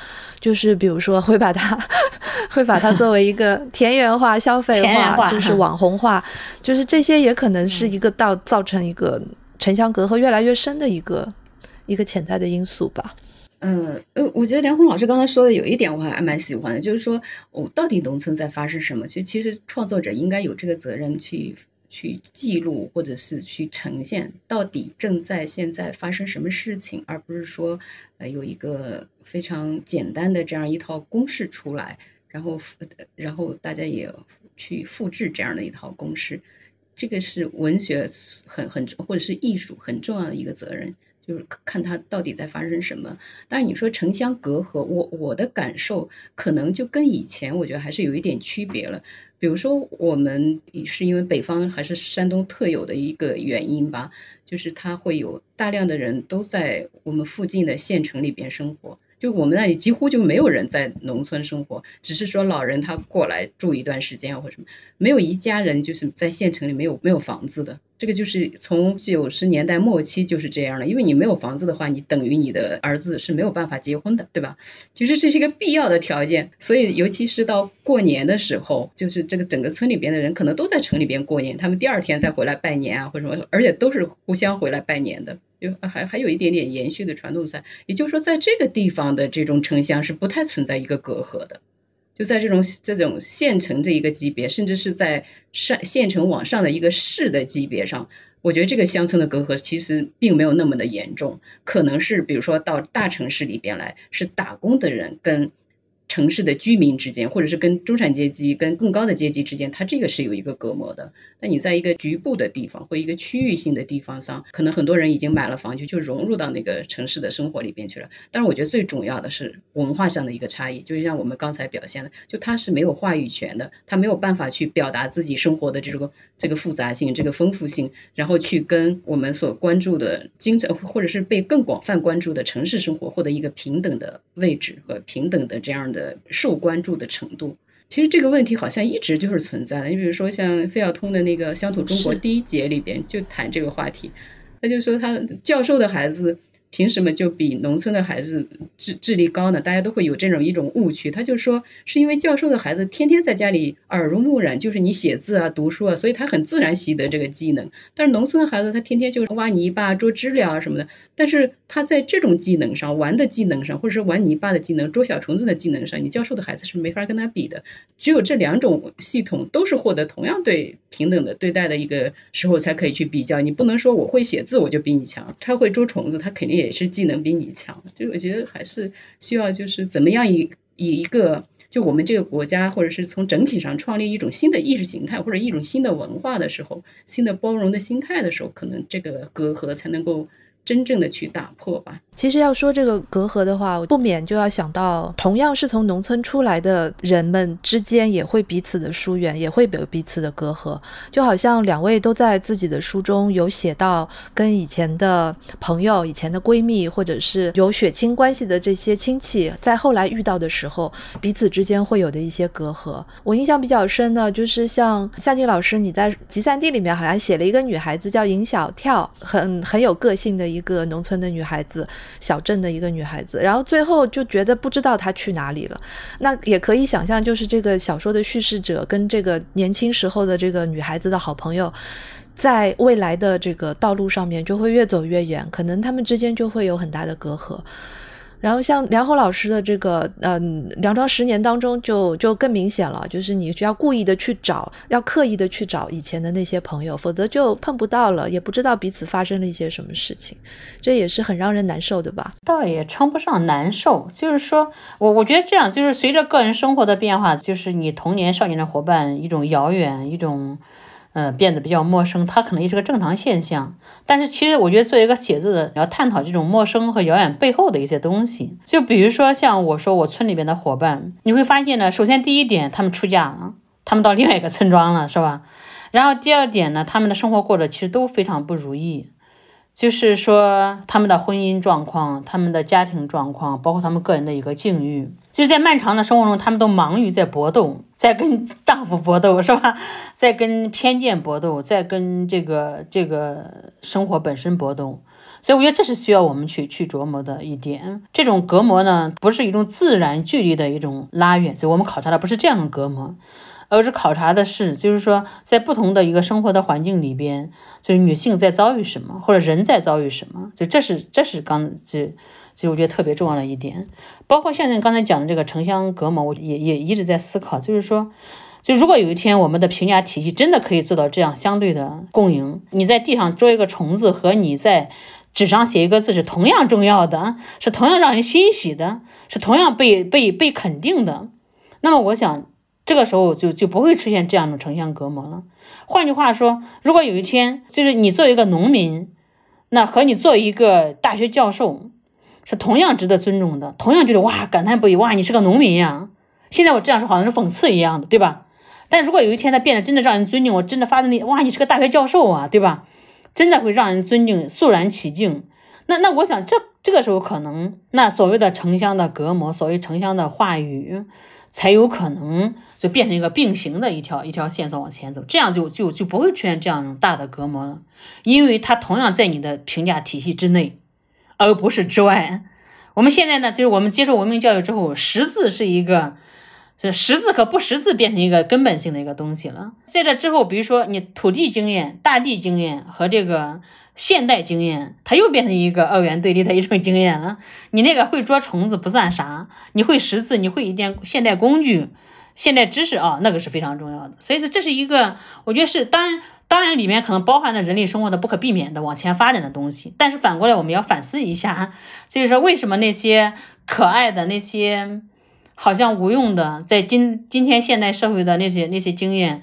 就是比如说会把它 会把它作为一个田园化、消费化，就是网红化，就是这些也可能是一个到造成一个城乡隔阂越来越深的一个一个潜在的因素吧。嗯呃，我觉得梁红老师刚才说的有一点我还蛮喜欢的，就是说，我到底农村在发生什么？就其实创作者应该有这个责任去去记录，或者是去呈现到底正在现在发生什么事情，而不是说呃有一个非常简单的这样一套公式出来，然后然后大家也去复制这样的一套公式，这个是文学很很或者是艺术很重要的一个责任。就是看它到底在发生什么。但是你说城乡隔阂，我我的感受可能就跟以前我觉得还是有一点区别了。比如说，我们是因为北方还是山东特有的一个原因吧，就是它会有大量的人都在我们附近的县城里边生活。就我们那里几乎就没有人在农村生活，只是说老人他过来住一段时间或者什么，没有一家人就是在县城里没有没有房子的。这个就是从九十年代末期就是这样的，因为你没有房子的话，你等于你的儿子是没有办法结婚的，对吧？其实这是一个必要的条件，所以尤其是到过年的时候，就是这个整个村里边的人可能都在城里边过年，他们第二天再回来拜年啊或者什么，而且都是互相回来拜年的。就还还有一点点延续的传统在，也就是说，在这个地方的这种城乡是不太存在一个隔阂的，就在这种这种县城这一个级别，甚至是在上县城往上的一个市的级别上，我觉得这个乡村的隔阂其实并没有那么的严重，可能是比如说到大城市里边来，是打工的人跟。城市的居民之间，或者是跟中产阶级、跟更高的阶级之间，它这个是有一个隔膜的。但你在一个局部的地方或一个区域性的地方上，可能很多人已经买了房，就就融入到那个城市的生活里边去了。但是我觉得最重要的是文化上的一个差异，就像我们刚才表现的，就他是没有话语权的，他没有办法去表达自己生活的这个这个复杂性、这个丰富性，然后去跟我们所关注的精神或者是被更广泛关注的城市生活获得一个平等的位置和平等的这样的。的受关注的程度，其实这个问题好像一直就是存在的。你比如说，像费孝通的那个《乡土中国》第一节里边就谈这个话题，他就说他教授的孩子。凭什么就比农村的孩子智智力高呢？大家都会有这种一种误区。他就说，是因为教授的孩子天天在家里耳濡目染，就是你写字啊、读书啊，所以他很自然习得这个技能。但是农村的孩子，他天天就是挖泥巴、捉知了啊什么的，但是他在这种技能上、玩的技能上，或者是玩泥巴的技能、捉小虫子的技能上，你教授的孩子是没法跟他比的。只有这两种系统都是获得同样对平等的对待的一个时候，才可以去比较。你不能说我会写字我就比你强，他会捉虫子，他肯定也。也是技能比你强，就我觉得还是需要就是怎么样以以一个就我们这个国家或者是从整体上创立一种新的意识形态或者一种新的文化的时候，新的包容的心态的时候，可能这个隔阂才能够。真正的去打破吧。其实要说这个隔阂的话，不免就要想到，同样是从农村出来的人们之间也会彼此的疏远，也会有彼此的隔阂。就好像两位都在自己的书中有写到，跟以前的朋友、以前的闺蜜，或者是有血亲关系的这些亲戚，在后来遇到的时候，彼此之间会有的一些隔阂。我印象比较深的，就是像夏静老师，你在集散地里面好像写了一个女孩子叫尹小跳，很很有个性的。一个农村的女孩子，小镇的一个女孩子，然后最后就觉得不知道她去哪里了。那也可以想象，就是这个小说的叙事者跟这个年轻时候的这个女孩子的好朋友，在未来的这个道路上面就会越走越远，可能他们之间就会有很大的隔阂。然后像梁红老师的这个，嗯，《梁庄十年》当中就就更明显了，就是你需要故意的去找，要刻意的去找以前的那些朋友，否则就碰不到了，也不知道彼此发生了一些什么事情，这也是很让人难受的吧？倒也称不上难受，就是说我我觉得这样，就是随着个人生活的变化，就是你童年少年的伙伴一种遥远，一种。嗯，变得比较陌生，它可能也是个正常现象。但是，其实我觉得作为一个写作的，要探讨这种陌生和遥远背后的一些东西。就比如说，像我说我村里边的伙伴，你会发现呢，首先第一点，他们出嫁了，他们到另外一个村庄了，是吧？然后第二点呢，他们的生活过得其实都非常不如意。就是说他们的婚姻状况、他们的家庭状况，包括他们个人的一个境遇，就是在漫长的生活中，他们都忙于在搏斗，在跟丈夫搏斗，是吧？在跟偏见搏斗，在跟这个这个生活本身搏斗。所以我觉得这是需要我们去去琢磨的一点。这种隔膜呢，不是一种自然距离的一种拉远，所以我们考察的不是这样的隔膜。而是考察的是，就是说，在不同的一个生活的环境里边，就是女性在遭遇什么，或者人在遭遇什么，就这是这是刚这这我觉得特别重要的一点。包括现在刚才讲的这个城乡隔膜，我也也一直在思考，就是说，就如果有一天我们的评价体系真的可以做到这样相对的共赢，你在地上捉一个虫子和你在纸上写一个字是同样重要的，是同样让人欣喜的，是同样被被被肯定的，那么我想。这个时候就就不会出现这样的城乡隔膜了。换句话说，如果有一天，就是你作为一个农民，那和你作为一个大学教授是同样值得尊重的，同样觉得哇感叹不已，哇你是个农民呀。现在我这样说好像是讽刺一样的，对吧？但如果有一天他变得真的让人尊敬，我真的发自内哇你是个大学教授啊，对吧？真的会让人尊敬，肃然起敬。那那我想这这个时候可能那所谓的城乡的隔膜，所谓城乡的话语。才有可能就变成一个并行的一条一条线索往前走，这样就就就不会出现这样大的隔膜了，因为它同样在你的评价体系之内，而不是之外。我们现在呢，就是我们接受文明教育之后，识字是一个，这识字和不识字变成一个根本性的一个东西了。在这之后，比如说你土地经验、大地经验和这个。现代经验，它又变成一个二元对立的一种经验了。你那个会捉虫子不算啥，你会识字，你会一件现代工具、现代知识啊，那个是非常重要的。所以说，这是一个，我觉得是当然，当然里面可能包含了人类生活的不可避免的往前发展的东西。但是反过来，我们要反思一下，就是说为什么那些可爱的那些好像无用的，在今今天现代社会的那些那些经验，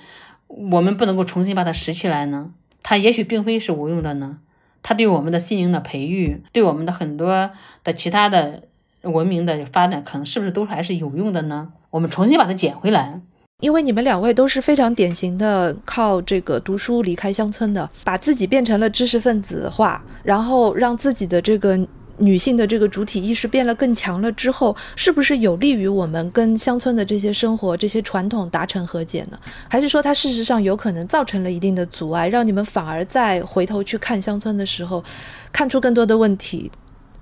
我们不能够重新把它拾起来呢？它也许并非是无用的呢，它对我们的心灵的培育，对我们的很多的其他的文明的发展，可能是不是都还是有用的呢？我们重新把它捡回来。因为你们两位都是非常典型的靠这个读书离开乡村的，把自己变成了知识分子化，然后让自己的这个。女性的这个主体意识变得更强了之后，是不是有利于我们跟乡村的这些生活、这些传统达成和解呢？还是说它事实上有可能造成了一定的阻碍，让你们反而在回头去看乡村的时候，看出更多的问题，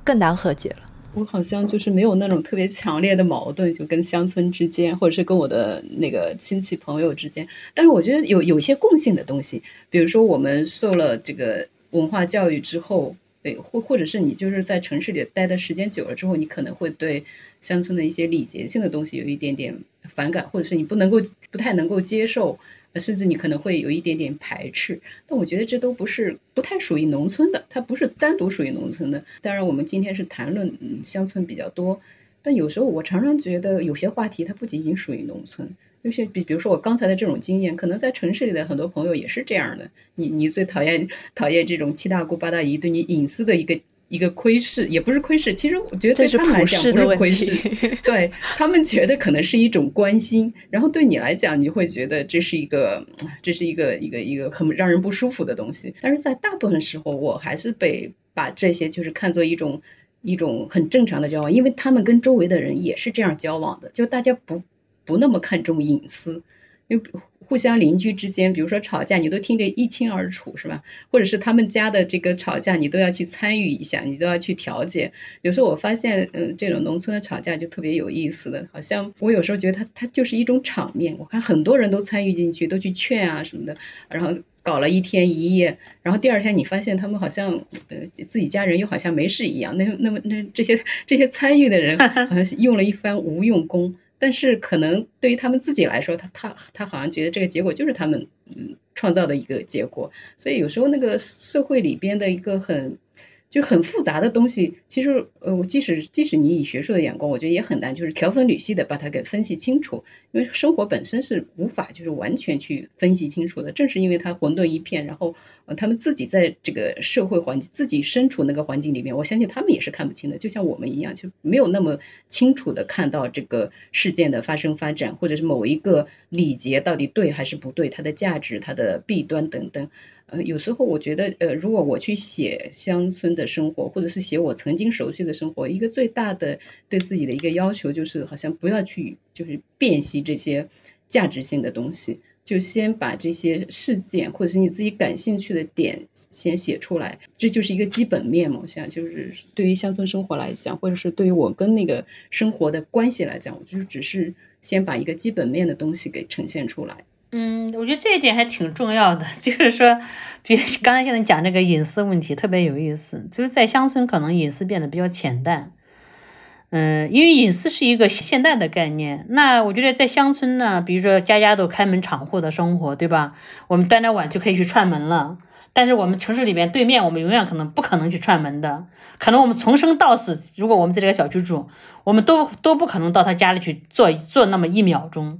更难和解了？我好像就是没有那种特别强烈的矛盾，就跟乡村之间，或者是跟我的那个亲戚朋友之间。但是我觉得有有一些共性的东西，比如说我们受了这个文化教育之后。对，或或者是你就是在城市里待的时间久了之后，你可能会对乡村的一些礼节性的东西有一点点反感，或者是你不能够不太能够接受，甚至你可能会有一点点排斥。但我觉得这都不是不太属于农村的，它不是单独属于农村的。当然，我们今天是谈论嗯乡村比较多，但有时候我常常觉得有些话题它不仅仅属于农村。有些比比如说我刚才的这种经验，可能在城市里的很多朋友也是这样的。你你最讨厌讨厌这种七大姑八大姨对你隐私的一个一个窥视，也不是窥视，其实我觉得对他们来讲不是窥视，对他们觉得可能是一种关心，然后对你来讲，你会觉得这是一个这是一个一个一个很让人不舒服的东西。但是在大部分时候，我还是被把这些就是看作一种一种很正常的交往，因为他们跟周围的人也是这样交往的，就大家不。不那么看重隐私，因为互相邻居之间，比如说吵架，你都听得一清二楚，是吧？或者是他们家的这个吵架，你都要去参与一下，你都要去调解。有时候我发现，嗯，这种农村的吵架就特别有意思的，好像我有时候觉得它它就是一种场面。我看很多人都参与进去，都去劝啊什么的，然后搞了一天一夜，然后第二天你发现他们好像呃自己家人又好像没事一样。那那么那这些这些参与的人好像用了一番无用功。但是可能对于他们自己来说，他他他好像觉得这个结果就是他们嗯创造的一个结果，所以有时候那个社会里边的一个很。就很复杂的东西，其实呃，即使即使你以学术的眼光，我觉得也很难，就是条分缕析的把它给分析清楚。因为生活本身是无法就是完全去分析清楚的。正是因为它混沌一片，然后，他们自己在这个社会环境，自己身处那个环境里面，我相信他们也是看不清的，就像我们一样，就没有那么清楚的看到这个事件的发生发展，或者是某一个礼节到底对还是不对，它的价值、它的弊端等等。呃，有时候我觉得，呃，如果我去写乡村的生活，或者是写我曾经熟悉的生活，一个最大的对自己的一个要求就是，好像不要去就是辨析这些价值性的东西。就先把这些事件或者是你自己感兴趣的点先写出来，这就是一个基本面嘛。像就是对于乡村生活来讲，或者是对于我跟那个生活的关系来讲，我就只是先把一个基本面的东西给呈现出来。嗯，我觉得这一点还挺重要的，就是说，比如刚才现在讲这个隐私问题特别有意思，就是在乡村可能隐私变得比较浅淡。嗯，因为隐私是一个现代的概念。那我觉得在乡村呢，比如说家家都开门敞户的生活，对吧？我们端着碗就可以去串门了。但是我们城市里面对面，我们永远可能不可能去串门的。可能我们从生到死，如果我们在这个小区住，我们都都不可能到他家里去坐坐那么一秒钟。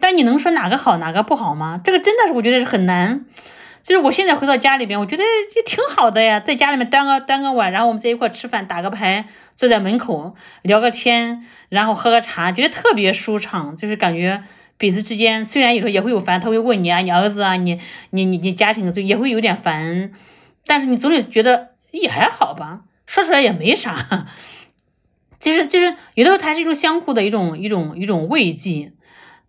但你能说哪个好哪个不好吗？这个真的是我觉得是很难。就是我现在回到家里边，我觉得也挺好的呀，在家里面端个端个碗，然后我们在一块吃饭，打个牌，坐在门口聊个天，然后喝个茶，觉得特别舒畅。就是感觉彼此之间虽然有时候也会有烦，他会问你啊，你儿子啊，你你你你家庭就也会有点烦，但是你总得觉得也还好吧，说出来也没啥。就是就是有的时候它是一种相互的一种一种一种慰藉。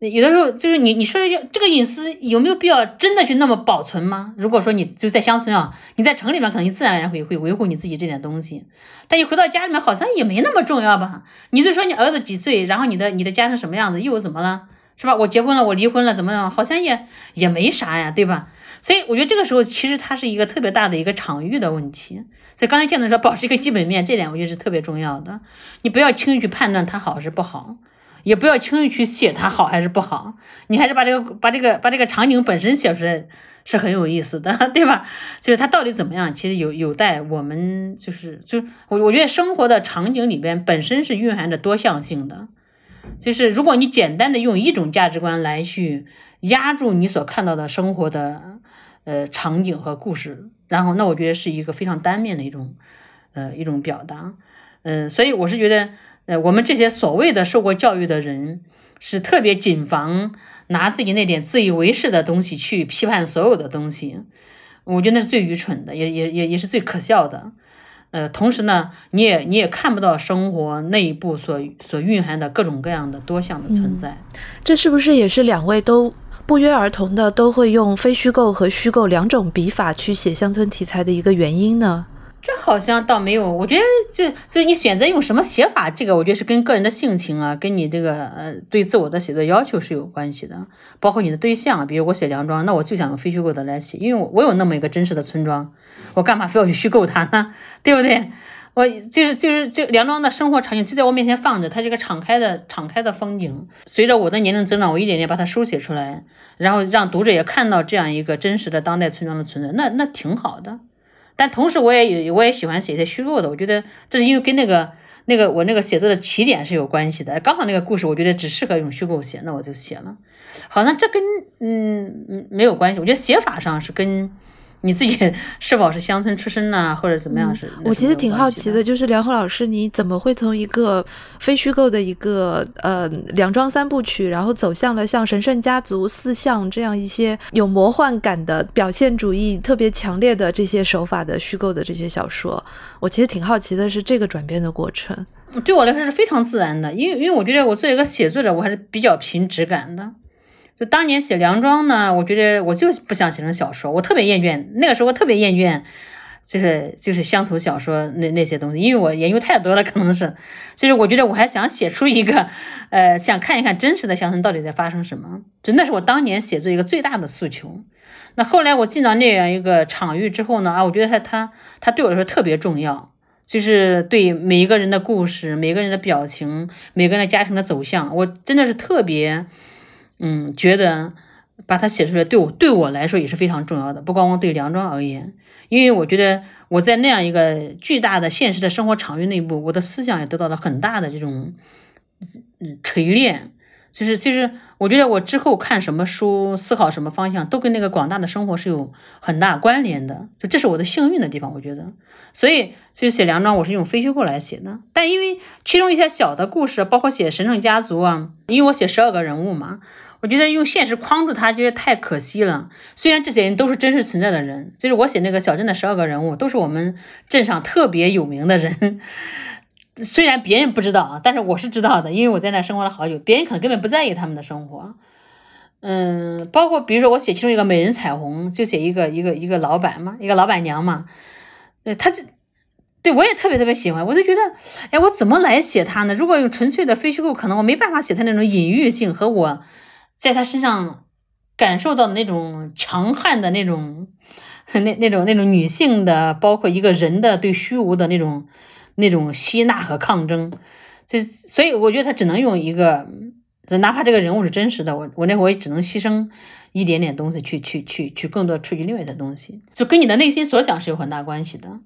有的时候就是你你说的这个隐私有没有必要真的去那么保存吗？如果说你就在乡村啊，你在城里面可能你自然而然会会维护你自己这点东西，但你回到家里面好像也没那么重要吧？你就说你儿子几岁，然后你的你的家庭什么样子，又怎么了，是吧？我结婚了，我离婚了，怎么样？好像也也没啥呀，对吧？所以我觉得这个时候其实它是一个特别大的一个场域的问题。所以刚才见到说保持一个基本面，这点我觉得是特别重要的，你不要轻易去判断它好是不好。也不要轻易去写它好还是不好，你还是把这个把这个把这个场景本身写出来是很有意思的，对吧？就是它到底怎么样，其实有有待我们就是就我我觉得生活的场景里边本身是蕴含着多项性的，就是如果你简单的用一种价值观来去压住你所看到的生活的呃场景和故事，然后那我觉得是一个非常单面的一种呃一种表达，嗯，所以我是觉得。呃，我们这些所谓的受过教育的人，是特别谨防拿自己那点自以为是的东西去批判所有的东西。我觉得那是最愚蠢的，也也也也是最可笑的。呃，同时呢，你也你也看不到生活内部所所蕴含的各种各样的多项的存在。这是不是也是两位都不约而同的都会用非虚构和虚构两种笔法去写乡村题材的一个原因呢？这好像倒没有，我觉得就所以你选择用什么写法，这个我觉得是跟个人的性情啊，跟你这个呃对自我的写作要求是有关系的，包括你的对象，比如我写梁庄，那我就想用非虚构的来写，因为我有那么一个真实的村庄，我干嘛非要去虚构它呢？对不对？我就是就是就梁庄的生活场景就在我面前放着，它是个敞开的敞开的风景。随着我的年龄增长，我一点点把它书写出来，然后让读者也看到这样一个真实的当代村庄的存在，那那挺好的。但同时，我也有，我也喜欢写一些虚构的。我觉得这是因为跟那个、那个我那个写作的起点是有关系的。刚好那个故事，我觉得只适合用虚构写，那我就写了。好像这跟嗯嗯没有关系。我觉得写法上是跟。你自己 是否是乡村出身呢，或者怎么样？是？我其实挺好奇的，就是梁红老师，你怎么会从一个非虚构的一个呃梁庄三部曲，然后走向了像《神圣家族》《四象》这样一些有魔幻感的表现主义特别强烈的这些手法的虚构的这些小说？我其实挺好奇的是这个转变的过程。对我来说是非常自然的，因为因为我觉得我作为一个写作者，我还是比较凭直感的。就当年写《梁庄》呢，我觉得我就不想写成小说，我特别厌倦那个时候，我特别厌倦，就是就是乡土小说那那些东西，因为我研究太多了，可能是，其实我觉得我还想写出一个，呃，想看一看真实的乡村到底在发生什么，就那是我当年写作一个最大的诉求。那后来我进到那样一个场域之后呢，啊，我觉得他他他对我来说特别重要，就是对每一个人的故事、每个人的表情、每个人的家庭的走向，我真的是特别。嗯，觉得把它写出来对我对我来说也是非常重要的，不光光对梁庄而言，因为我觉得我在那样一个巨大的现实的生活场域内部，我的思想也得到了很大的这种嗯锤炼，就是就是，我觉得我之后看什么书，思考什么方向，都跟那个广大的生活是有很大关联的。就这是我的幸运的地方，我觉得。所以，所以写梁庄，我是用非虚构来写的。但因为其中一些小的故事，包括写神圣家族啊，因为我写十二个人物嘛，我觉得用现实框住他，觉得太可惜了。虽然这些人都是真实存在的人，就是我写那个小镇的十二个人物，都是我们镇上特别有名的人。虽然别人不知道啊，但是我是知道的，因为我在那生活了好久。别人可能根本不在意他们的生活，嗯，包括比如说我写其中一个美人彩虹，就写一个一个一个老板嘛，一个老板娘嘛，呃，他就对我也特别特别喜欢，我就觉得，哎，我怎么来写他呢？如果用纯粹的非虚构，可能我没办法写他那种隐喻性和我在他身上感受到的那种强悍的那种 那那种那种女性的，包括一个人的对虚无的那种。那种吸纳和抗争，所以所以我觉得他只能用一个，哪怕这个人物是真实的，我我那会也只能牺牲一点点东西去去去去更多触及另外的东西，就跟你的内心所想是有很大关系的，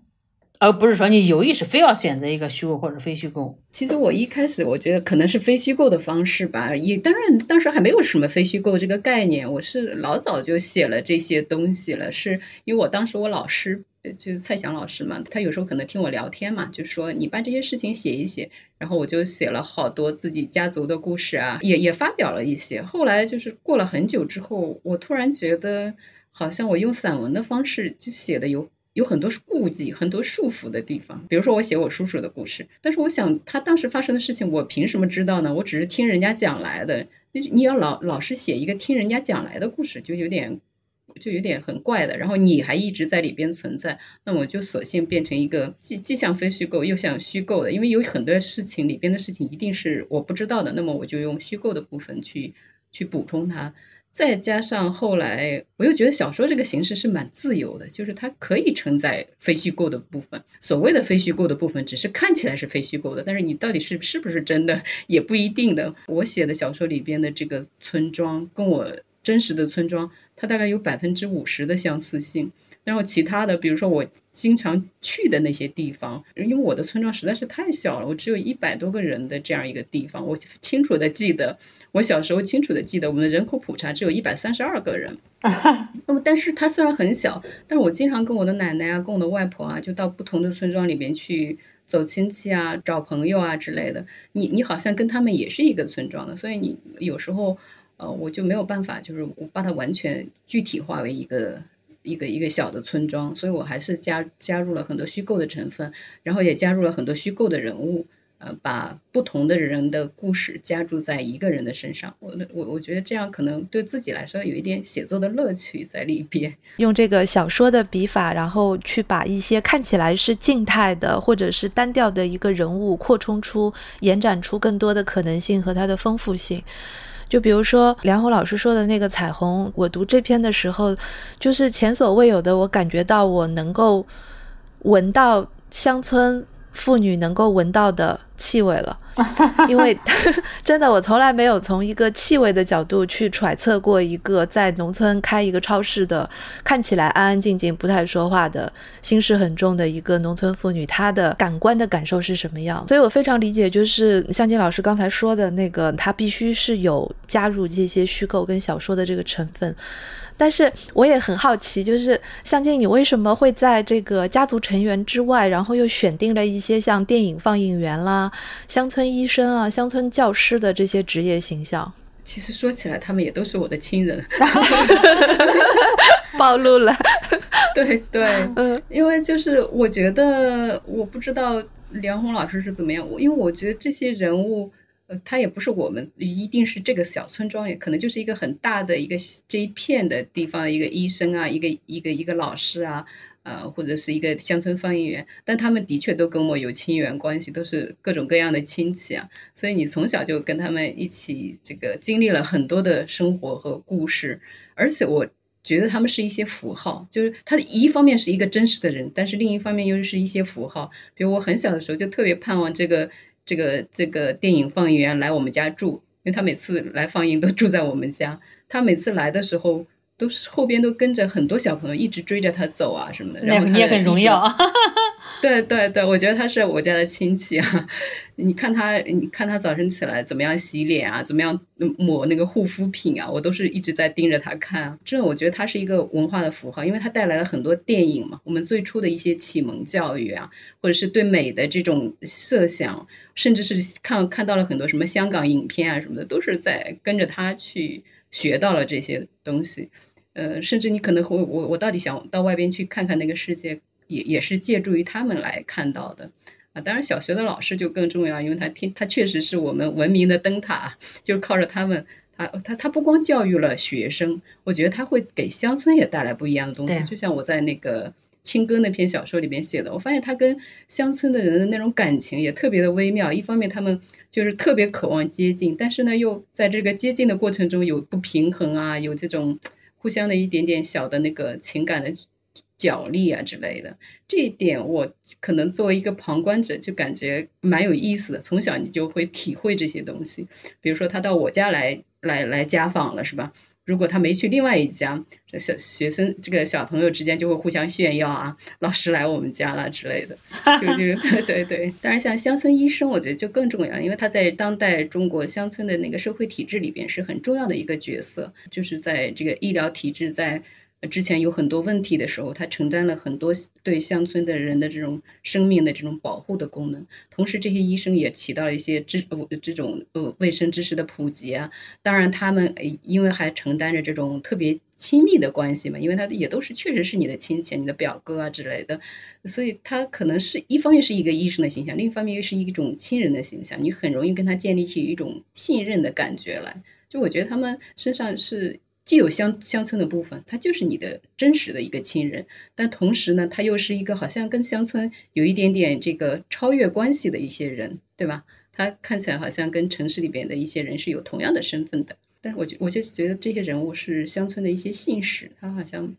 而不是说你有意识非要选择一个虚构或者非虚构。其实我一开始我觉得可能是非虚构的方式吧，也当然当时还没有什么非虚构这个概念，我是老早就写了这些东西了，是因为我当时我老师。就是蔡翔老师嘛，他有时候可能听我聊天嘛，就说你把这些事情写一写，然后我就写了好多自己家族的故事啊，也也发表了一些。后来就是过了很久之后，我突然觉得好像我用散文的方式就写的有有很多是顾忌、很多束缚的地方。比如说我写我叔叔的故事，但是我想他当时发生的事情，我凭什么知道呢？我只是听人家讲来的。你要老老是写一个听人家讲来的故事，就有点。就有点很怪的，然后你还一直在里边存在，那我就索性变成一个既既像非虚构又像虚构的，因为有很多事情里边的事情一定是我不知道的，那么我就用虚构的部分去去补充它，再加上后来我又觉得小说这个形式是蛮自由的，就是它可以承载非虚构的部分，所谓的非虚构的部分只是看起来是非虚构的，但是你到底是是不是真的也不一定的。我写的小说里边的这个村庄跟我。真实的村庄，它大概有百分之五十的相似性，然后其他的，比如说我经常去的那些地方，因为我的村庄实在是太小了，我只有一百多个人的这样一个地方，我清楚的记得，我小时候清楚的记得，我们的人口普查只有一百三十二个人。那 么，但是它虽然很小，但是我经常跟我的奶奶啊，跟我的外婆啊，就到不同的村庄里边去走亲戚啊，找朋友啊之类的。你你好像跟他们也是一个村庄的，所以你有时候。呃，我就没有办法，就是我把它完全具体化为一个一个一个小的村庄，所以我还是加加入了很多虚构的成分，然后也加入了很多虚构的人物，呃，把不同的人的故事加注在一个人的身上。我我我觉得这样可能对自己来说有一点写作的乐趣在里边。用这个小说的笔法，然后去把一些看起来是静态的或者是单调的一个人物扩充出、延展出更多的可能性和它的丰富性。就比如说梁红老师说的那个彩虹，我读这篇的时候，就是前所未有的，我感觉到我能够闻到乡村。妇女能够闻到的气味了，因为 真的，我从来没有从一个气味的角度去揣测过一个在农村开一个超市的，看起来安安静静、不太说话的心事很重的一个农村妇女，她的感官的感受是什么样。所以我非常理解，就是向金老师刚才说的那个，她必须是有加入这些虚构跟小说的这个成分。但是我也很好奇，就是向静，你为什么会在这个家族成员之外，然后又选定了一些像电影放映员啦、乡村医生啊、乡村教师的这些职业形象？其实说起来，他们也都是我的亲人，暴露了。对对，嗯，因为就是我觉得，我不知道梁红老师是怎么样，我因为我觉得这些人物。呃，他也不是我们一定是这个小村庄，也可能就是一个很大的一个这一片的地方，一个医生啊，一个一个一个老师啊，呃，或者是一个乡村放映员，但他们的确都跟我有亲缘关系，都是各种各样的亲戚啊，所以你从小就跟他们一起这个经历了很多的生活和故事，而且我觉得他们是一些符号，就是他一方面是一个真实的人，但是另一方面又是一些符号，比如我很小的时候就特别盼望这个。这个这个电影放映员来我们家住，因为他每次来放映都住在我们家。他每次来的时候，都是后边都跟着很多小朋友一直追着他走啊什么的。然后他也很荣耀。对对对，我觉得他是我家的亲戚啊。你看他，你看他早晨起来怎么样洗脸啊，怎么样抹那个护肤品啊，我都是一直在盯着他看。这我觉得他是一个文化的符号，因为他带来了很多电影嘛。我们最初的一些启蒙教育啊，或者是对美的这种设想，甚至是看看到了很多什么香港影片啊什么的，都是在跟着他去学到了这些东西。呃，甚至你可能会我我到底想到外边去看看那个世界，也也是借助于他们来看到的。啊，当然，小学的老师就更重要，因为他听他确实是我们文明的灯塔，就靠着他们，他他他不光教育了学生，我觉得他会给乡村也带来不一样的东西。就像我在那个青歌那篇小说里边写的，我发现他跟乡村的人的那种感情也特别的微妙。一方面，他们就是特别渴望接近，但是呢，又在这个接近的过程中有不平衡啊，有这种互相的一点点小的那个情感的。角力啊之类的，这一点我可能作为一个旁观者就感觉蛮有意思的。从小你就会体会这些东西，比如说他到我家来来来家访了，是吧？如果他没去另外一家，这小学生这个小朋友之间就会互相炫耀啊，老师来我们家了之类的，就就 对对对。当然，像乡村医生，我觉得就更重要，因为他在当代中国乡村的那个社会体制里边是很重要的一个角色，就是在这个医疗体制在。之前有很多问题的时候，他承担了很多对乡村的人的这种生命的这种保护的功能。同时，这些医生也起到了一些知呃这种呃卫生知识的普及啊。当然，他们因为还承担着这种特别亲密的关系嘛，因为他也都是确实是你的亲戚、你的表哥啊之类的，所以他可能是一方面是一个医生的形象，另一方面又是一种亲人的形象，你很容易跟他建立起一种信任的感觉来。就我觉得他们身上是。既有乡乡村的部分，他就是你的真实的一个亲人，但同时呢，他又是一个好像跟乡村有一点点这个超越关系的一些人，对吧？他看起来好像跟城市里边的一些人是有同样的身份的，但是我觉我就觉得这些人物是乡村的一些信使，他好像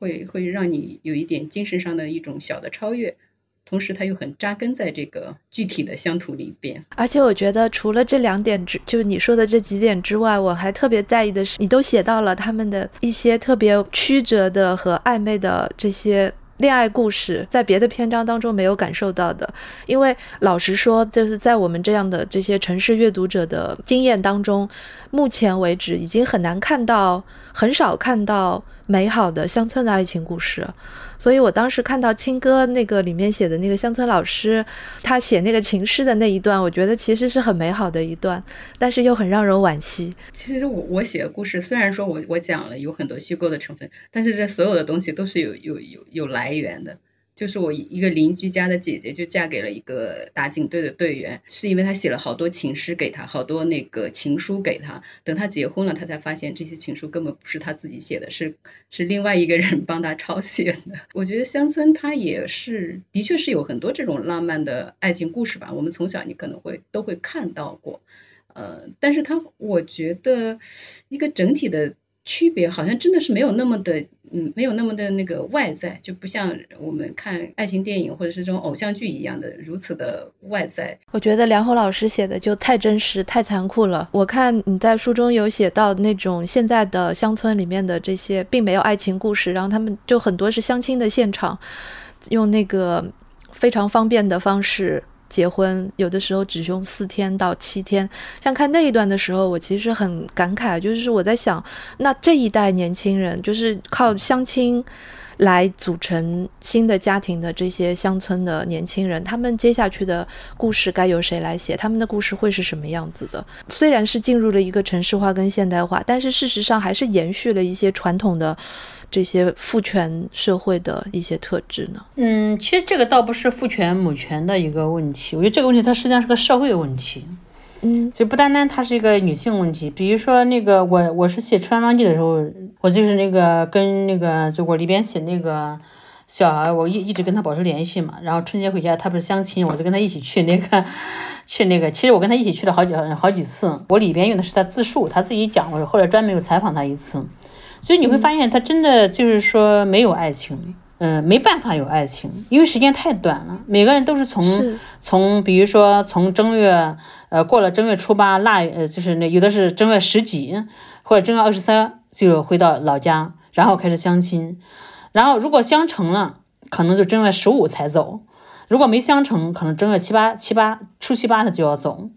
会会让你有一点精神上的一种小的超越。同时，它又很扎根在这个具体的乡土里边。而且，我觉得除了这两点之，就是你说的这几点之外，我还特别在意的是，你都写到了他们的一些特别曲折的和暧昧的这些恋爱故事，在别的篇章当中没有感受到的。因为老实说，就是在我们这样的这些城市阅读者的经验当中，目前为止已经很难看到，很少看到美好的乡村的爱情故事。所以我当时看到青歌那个里面写的那个乡村老师，他写那个情诗的那一段，我觉得其实是很美好的一段，但是又很让人惋惜。其实我我写的故事，虽然说我我讲了有很多虚构的成分，但是这所有的东西都是有有有有来源的。就是我一个邻居家的姐姐，就嫁给了一个打警队的队员，是因为他写了好多情诗给他，好多那个情书给他。等他结婚了，他才发现这些情书根本不是他自己写的，是是另外一个人帮他抄写的。我觉得乡村它也是，的确是有很多这种浪漫的爱情故事吧。我们从小你可能会都会看到过，呃，但是他我觉得一个整体的。区别好像真的是没有那么的，嗯，没有那么的那个外在，就不像我们看爱情电影或者是这种偶像剧一样的如此的外在。我觉得梁红老师写的就太真实、太残酷了。我看你在书中有写到那种现在的乡村里面的这些并没有爱情故事，然后他们就很多是相亲的现场，用那个非常方便的方式。结婚有的时候只用四天到七天，像看那一段的时候，我其实很感慨，就是我在想，那这一代年轻人，就是靠相亲来组成新的家庭的这些乡村的年轻人，他们接下去的故事该由谁来写？他们的故事会是什么样子的？虽然是进入了一个城市化跟现代化，但是事实上还是延续了一些传统的。这些父权社会的一些特质呢？嗯，其实这个倒不是父权母权的一个问题，我觉得这个问题它实际上是个社会问题。嗯，就不单单它是一个女性问题。比如说那个我我是写《穿庄记》的时候，我就是那个跟那个就我里边写那个小孩，我一一直跟他保持联系嘛。然后春节回家，他不是相亲，我就跟他一起去那个 去那个。其实我跟他一起去了好几好几次。我里边用的是他自述，他自己讲。我后来专门又采访他一次。所以你会发现，他真的就是说没有爱情，嗯，没办法有爱情，因为时间太短了。每个人都是从从，比如说从正月，呃，过了正月初八腊，呃，就是那有的是正月十几或者正月二十三就回到老家，然后开始相亲，然后如果相成了，可能就正月十五才走，如果没相成，可能正月七八七八初七八他就要走。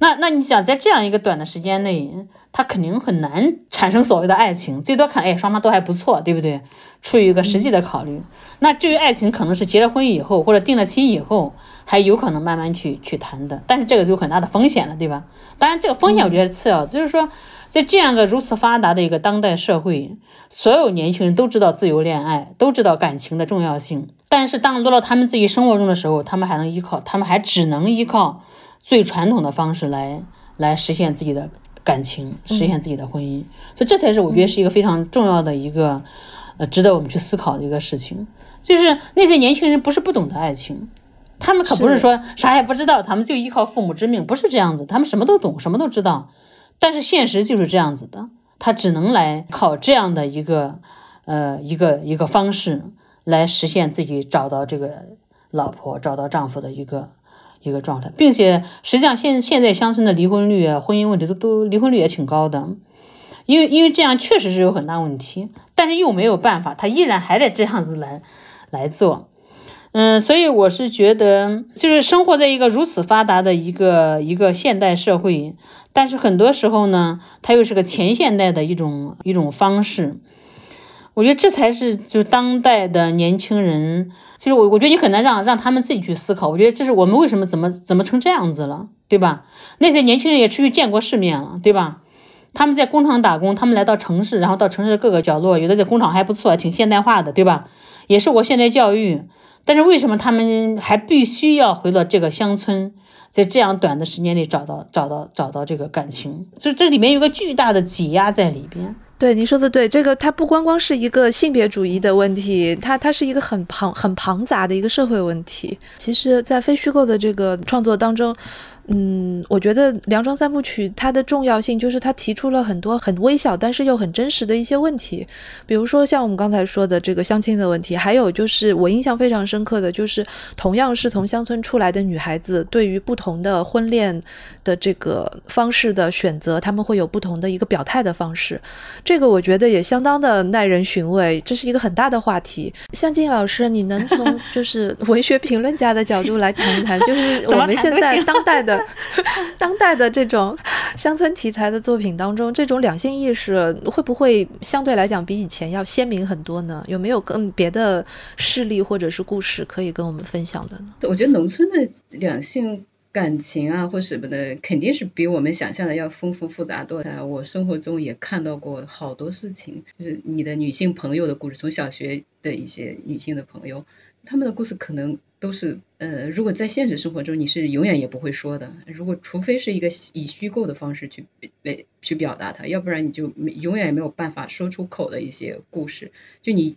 那那你想在这样一个短的时间内，他肯定很难产生所谓的爱情，最多看哎双方都还不错，对不对？出于一个实际的考虑。那至于爱情，可能是结了婚以后或者定了亲以后，还有可能慢慢去去谈的。但是这个就有很大的风险了，对吧？当然这个风险我觉得次要，就是说在这样一个如此发达的一个当代社会，所有年轻人都知道自由恋爱，都知道感情的重要性。但是当落到他们自己生活中的时候，他们还能依靠，他们还只能依靠。最传统的方式来来实现自己的感情，实现自己的婚姻，所以这才是我觉得是一个非常重要的一个呃值得我们去思考的一个事情。就是那些年轻人不是不懂得爱情，他们可不是说啥也不知道，他们就依靠父母之命，不是这样子，他们什么都懂，什么都知道。但是现实就是这样子的，他只能来靠这样的一个呃一个一个方式来实现自己找到这个老婆、找到丈夫的一个。一个状态，并且实际上现现在乡村的离婚率啊，婚姻问题都都离婚率也挺高的，因为因为这样确实是有很大问题，但是又没有办法，他依然还得这样子来来做，嗯，所以我是觉得，就是生活在一个如此发达的一个一个现代社会，但是很多时候呢，它又是个前现代的一种一种方式。我觉得这才是就当代的年轻人，其实我我觉得你很难让让他们自己去思考。我觉得这是我们为什么怎么怎么成这样子了，对吧？那些年轻人也出去见过世面了，对吧？他们在工厂打工，他们来到城市，然后到城市各个角落，有的在工厂还不错，挺现代化的，对吧？也是我现代教育，但是为什么他们还必须要回到这个乡村，在这样短的时间内找到找到找到这个感情？就这里面有个巨大的挤压在里边。对，您说的对，这个它不光光是一个性别主义的问题，它它是一个很庞很庞杂的一个社会问题。其实，在非虚构的这个创作当中。嗯，我觉得《梁庄三部曲》它的重要性就是它提出了很多很微小，但是又很真实的一些问题，比如说像我们刚才说的这个相亲的问题，还有就是我印象非常深刻的就是同样是从乡村出来的女孩子，对于不同的婚恋的这个方式的选择，他们会有不同的一个表态的方式，这个我觉得也相当的耐人寻味，这是一个很大的话题。向静老师，你能从就是文学评论家的角度来谈一谈，就是我们现在当代的。当代的这种乡村题材的作品当中，这种两性意识会不会相对来讲比以前要鲜明很多呢？有没有更别的事例或者是故事可以跟我们分享的呢？我觉得农村的两性感情啊，或什么的，肯定是比我们想象的要丰富复杂多的。我生活中也看到过好多事情，就是你的女性朋友的故事，从小学的一些女性的朋友。他们的故事可能都是，呃，如果在现实生活中你是永远也不会说的。如果除非是一个以虚构的方式去被去表达它，要不然你就永远也没有办法说出口的一些故事。就你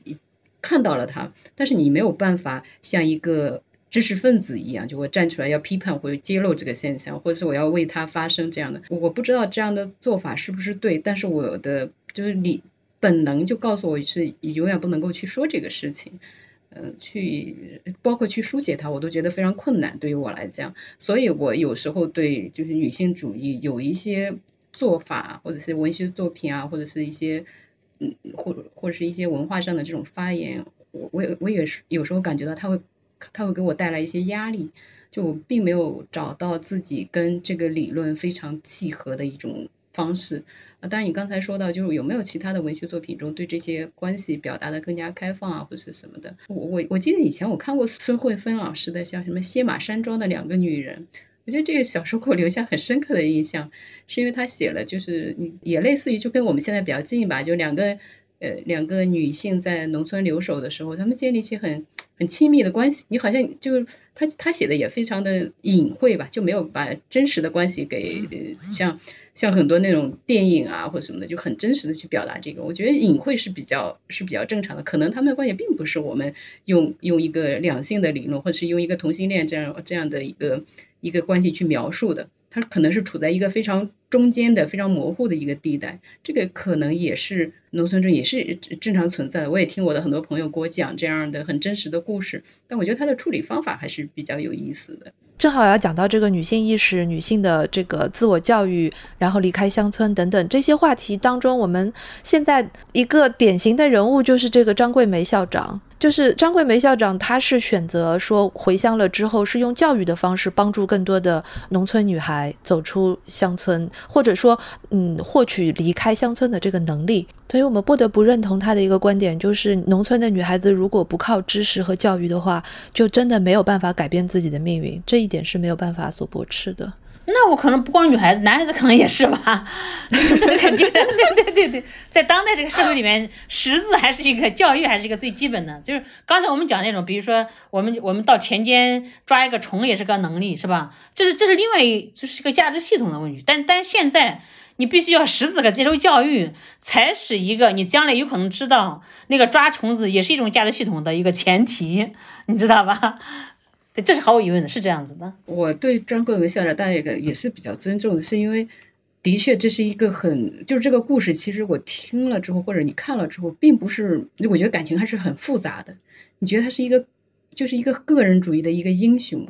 看到了它，但是你没有办法像一个知识分子一样，就会站出来要批判或者揭露这个现象，或者是我要为它发声这样的。我不知道这样的做法是不是对，但是我的就是你本能就告诉我是永远不能够去说这个事情。嗯，去包括去书写它，我都觉得非常困难，对于我来讲。所以我有时候对就是女性主义有一些做法，或者是文学作品啊，或者是一些嗯，或或者是一些文化上的这种发言，我我我也是有时候感觉到它会它会给我带来一些压力，就我并没有找到自己跟这个理论非常契合的一种方式。啊当然，你刚才说到，就是有没有其他的文学作品中对这些关系表达的更加开放啊，或者什么的？我我我记得以前我看过孙慧芬老师的像什么《歇马山庄的两个女人》，我觉得这个小说给我留下很深刻的印象，是因为他写了，就是也类似于就跟我们现在比较近吧，就两个呃两个女性在农村留守的时候，她们建立起很很亲密的关系。你好像就他他写的也非常的隐晦吧，就没有把真实的关系给像。像很多那种电影啊或什么的，就很真实的去表达这个，我觉得隐晦是比较是比较正常的。可能他们的关系并不是我们用用一个两性的理论，或者是用一个同性恋这样这样的一个一个关系去描述的，它可能是处在一个非常中间的、非常模糊的一个地带。这个可能也是农村中也是正常存在的。我也听我的很多朋友给我讲这样的很真实的故事，但我觉得他的处理方法还是比较有意思的。正好要讲到这个女性意识、女性的这个自我教育，然后离开乡村等等这些话题当中，我们现在一个典型的人物就是这个张桂梅校长。就是张桂梅校长，她是选择说回乡了之后，是用教育的方式帮助更多的农村女孩走出乡村，或者说，嗯，获取离开乡村的这个能力。所以我们不得不认同她的一个观点，就是农村的女孩子如果不靠知识和教育的话，就真的没有办法改变自己的命运，这一点是没有办法所驳斥的。那我可能不光女孩子，男孩子可能也是吧，这是肯定的。对对对对，在当代这个社会里面，识字还是一个教育，还是一个最基本的。就是刚才我们讲那种，比如说我们我们到田间抓一个虫也是个能力，是吧？这是这是另外一就是一个价值系统的问题。但但现在你必须要识字和接受教育，才是一个你将来有可能知道那个抓虫子也是一种价值系统的一个前提，你知道吧？这是毫无疑问的，是这样子的。我对张桂梅校长大家也也是比较尊重的，是因为的确这是一个很，就是这个故事，其实我听了之后，或者你看了之后，并不是，我觉得感情还是很复杂的。你觉得他是一个，就是一个个人主义的一个英雄，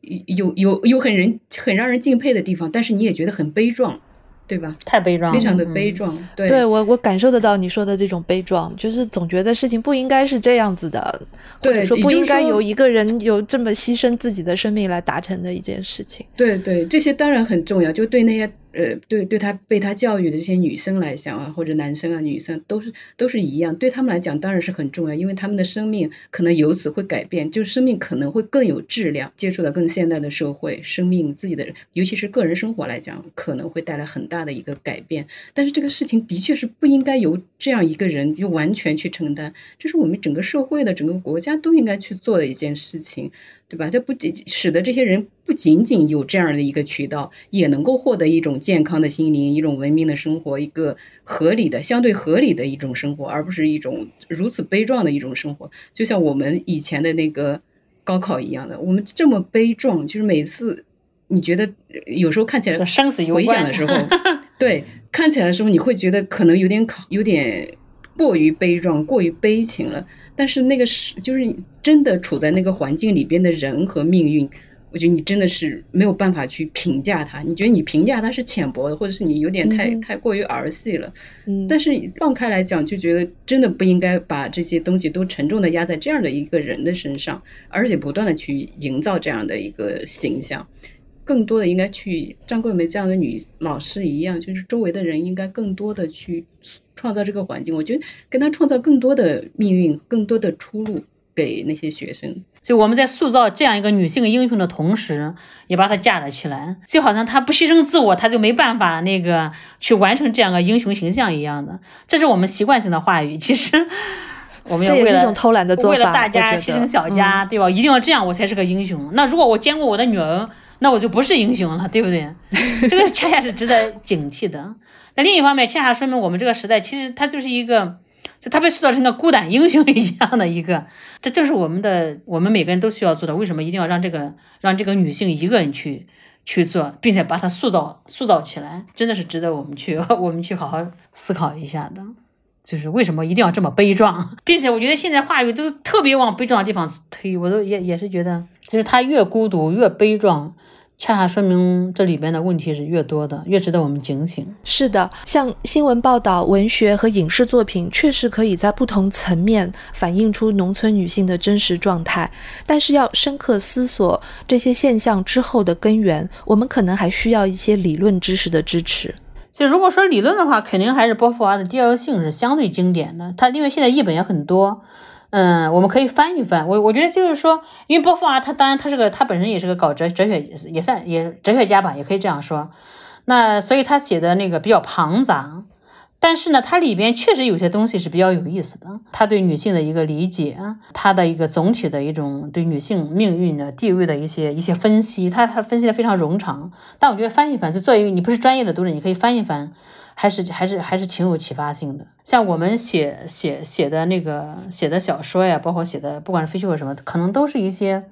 有有有很人很让人敬佩的地方，但是你也觉得很悲壮。对吧？太悲壮，非常的悲壮。对，对我我感受得到你说的这种悲壮，就是总觉得事情不应该是这样子的，或者说不应该有一个人有这么牺牲自己的生命来达成的一件事情。对对，这些当然很重要，就对那些。呃，对，对他被他教育的这些女生来讲啊，或者男生啊，女生都是都是一样，对他们来讲当然是很重要，因为他们的生命可能由此会改变，就生命可能会更有质量，接触到更现代的社会，生命自己的，尤其是个人生活来讲，可能会带来很大的一个改变。但是这个事情的确是不应该由这样一个人就完全去承担，这是我们整个社会的整个国家都应该去做的一件事情。对吧？这不仅使得这些人不仅仅有这样的一个渠道，也能够获得一种健康的心灵、一种文明的生活、一个合理的、相对合理的一种生活，而不是一种如此悲壮的一种生活。就像我们以前的那个高考一样的，我们这么悲壮，就是每次你觉得有时候看起来生死回想的时候，对，看起来的时候你会觉得可能有点考，有点过于悲壮、过于悲情了。但是那个是，就是真的处在那个环境里边的人和命运，我觉得你真的是没有办法去评价他。你觉得你评价他是浅薄的，或者是你有点太太过于儿戏了。嗯。但是放开来讲，就觉得真的不应该把这些东西都沉重的压在这样的一个人的身上，而且不断的去营造这样的一个形象。更多的应该去张桂梅这样的女老师一样，就是周围的人应该更多的去。创造这个环境，我觉得跟他创造更多的命运，更多的出路给那些学生。所以我们在塑造这样一个女性英雄的同时，也把她架了起来，就好像她不牺牲自我，她就没办法那个去完成这样个英雄形象一样的。这是我们习惯性的话语。其实 我们要为了偷懒的做法，为了大家牺牲小家，对吧？一定要这样，我才是个英雄。那如果我兼顾我的女儿，那我就不是英雄了，对不对？这个恰恰是值得警惕的。那另一方面，恰恰说明我们这个时代其实它就是一个，就它被塑造成个孤胆英雄一样的一个，这正是我们的，我们每个人都需要做的。为什么一定要让这个让这个女性一个人去去做，并且把她塑造塑造起来，真的是值得我们去 我们去好好思考一下的。就是为什么一定要这么悲壮，并且我觉得现在话语都特别往悲壮的地方推，我都也也是觉得，就是他越孤独越悲壮。恰恰说明这里边的问题是越多的，越值得我们警醒。是的，像新闻报道、文学和影视作品，确实可以在不同层面反映出农村女性的真实状态。但是，要深刻思索这些现象之后的根源，我们可能还需要一些理论知识的支持。就如果说理论的话，肯定还是波伏娃的《第二性》是相对经典的。它因为现在译本也很多。嗯，我们可以翻一翻。我我觉得就是说，因为波伏娃她当然她是个她本身也是个搞哲哲学也算也哲学家吧，也可以这样说。那所以她写的那个比较庞杂，但是呢，它里边确实有些东西是比较有意思的。她对女性的一个理解，她的一个总体的一种对女性命运的地位的一些一些分析，她她分析的非常冗长。但我觉得翻一翻，是作为你不是专业的读者，你可以翻一翻。还是还是还是挺有启发性的。像我们写写写的那个写的小说呀，包括写的不管是非虚构什么，可能都是一些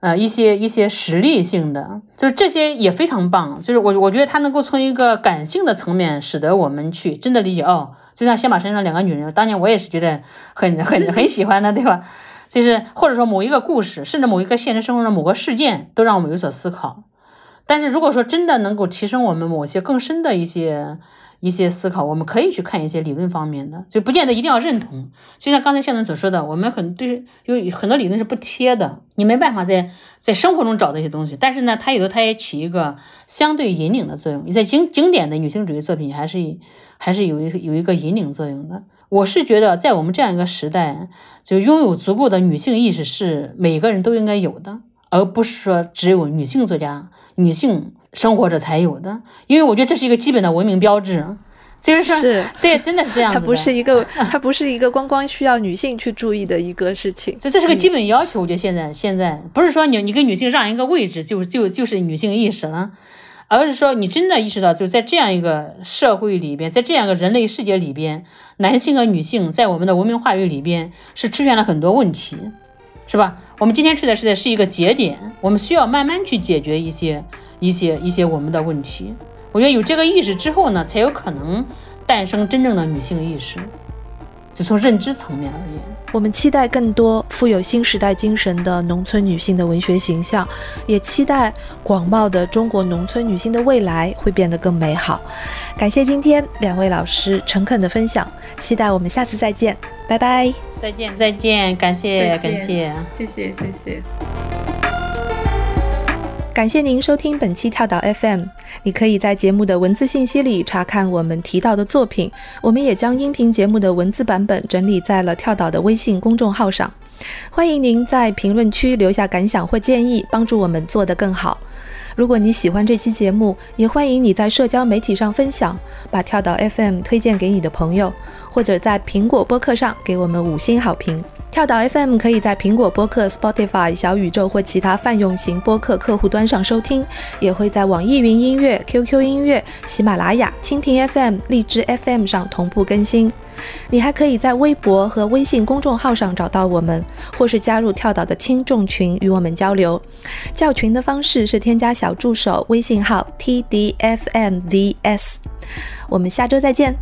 呃一些一些实例性的，就是这些也非常棒。就是我我觉得它能够从一个感性的层面，使得我们去真的理解哦。就像先把身上两个女人，当年我也是觉得很很 很喜欢的，对吧？就是或者说某一个故事，甚至某一个现实生活中的某个事件，都让我们有所思考。但是如果说真的能够提升我们某些更深的一些一些思考，我们可以去看一些理论方面的，就不见得一定要认同。就像刚才向总所说的，我们很对有很多理论是不贴的，你没办法在在生活中找到一些东西。但是呢，它有的它也起一个相对引领的作用。你在经经典的女性主义作品还是还是有一有一个引领作用的。我是觉得，在我们这样一个时代，就拥有足够的女性意识是每个人都应该有的，而不是说只有女性作家、女性生活者才有的。因为我觉得这是一个基本的文明标志，就是是对，真的是这样子。它不是一个，它不是一个光光需要女性去注意的一个事情。所以这是个基本要求。我觉得现在现在不是说你你给女性让一个位置就就就是女性意识了。而是说，你真的意识到，就在这样一个社会里边，在这样一个人类世界里边，男性和女性在我们的文明话语里边是出现了很多问题，是吧？我们今天处的是的是一个节点，我们需要慢慢去解决一些、一些、一些我们的问题。我觉得有这个意识之后呢，才有可能诞生真正的女性意识。就从认知层面而言，我们期待更多富有新时代精神的农村女性的文学形象，也期待广袤的中国农村女性的未来会变得更美好。感谢今天两位老师诚恳的分享，期待我们下次再见，拜拜！再见，再见，感谢，感谢，谢谢，谢谢。感谢您收听本期跳岛 FM。你可以在节目的文字信息里查看我们提到的作品，我们也将音频节目的文字版本整理在了跳岛的微信公众号上。欢迎您在评论区留下感想或建议，帮助我们做得更好。如果你喜欢这期节目，也欢迎你在社交媒体上分享，把跳岛 FM 推荐给你的朋友，或者在苹果播客上给我们五星好评。跳岛 FM 可以在苹果播客、Spotify、小宇宙或其他泛用型播客客户端上收听，也会在网易云音乐、QQ 音乐、喜马拉雅、蜻蜓 FM、荔枝 FM 上同步更新。你还可以在微博和微信公众号上找到我们，或是加入跳岛的听众群与我们交流。叫群的方式是添加小助手微信号 tdfmvs。我们下周再见。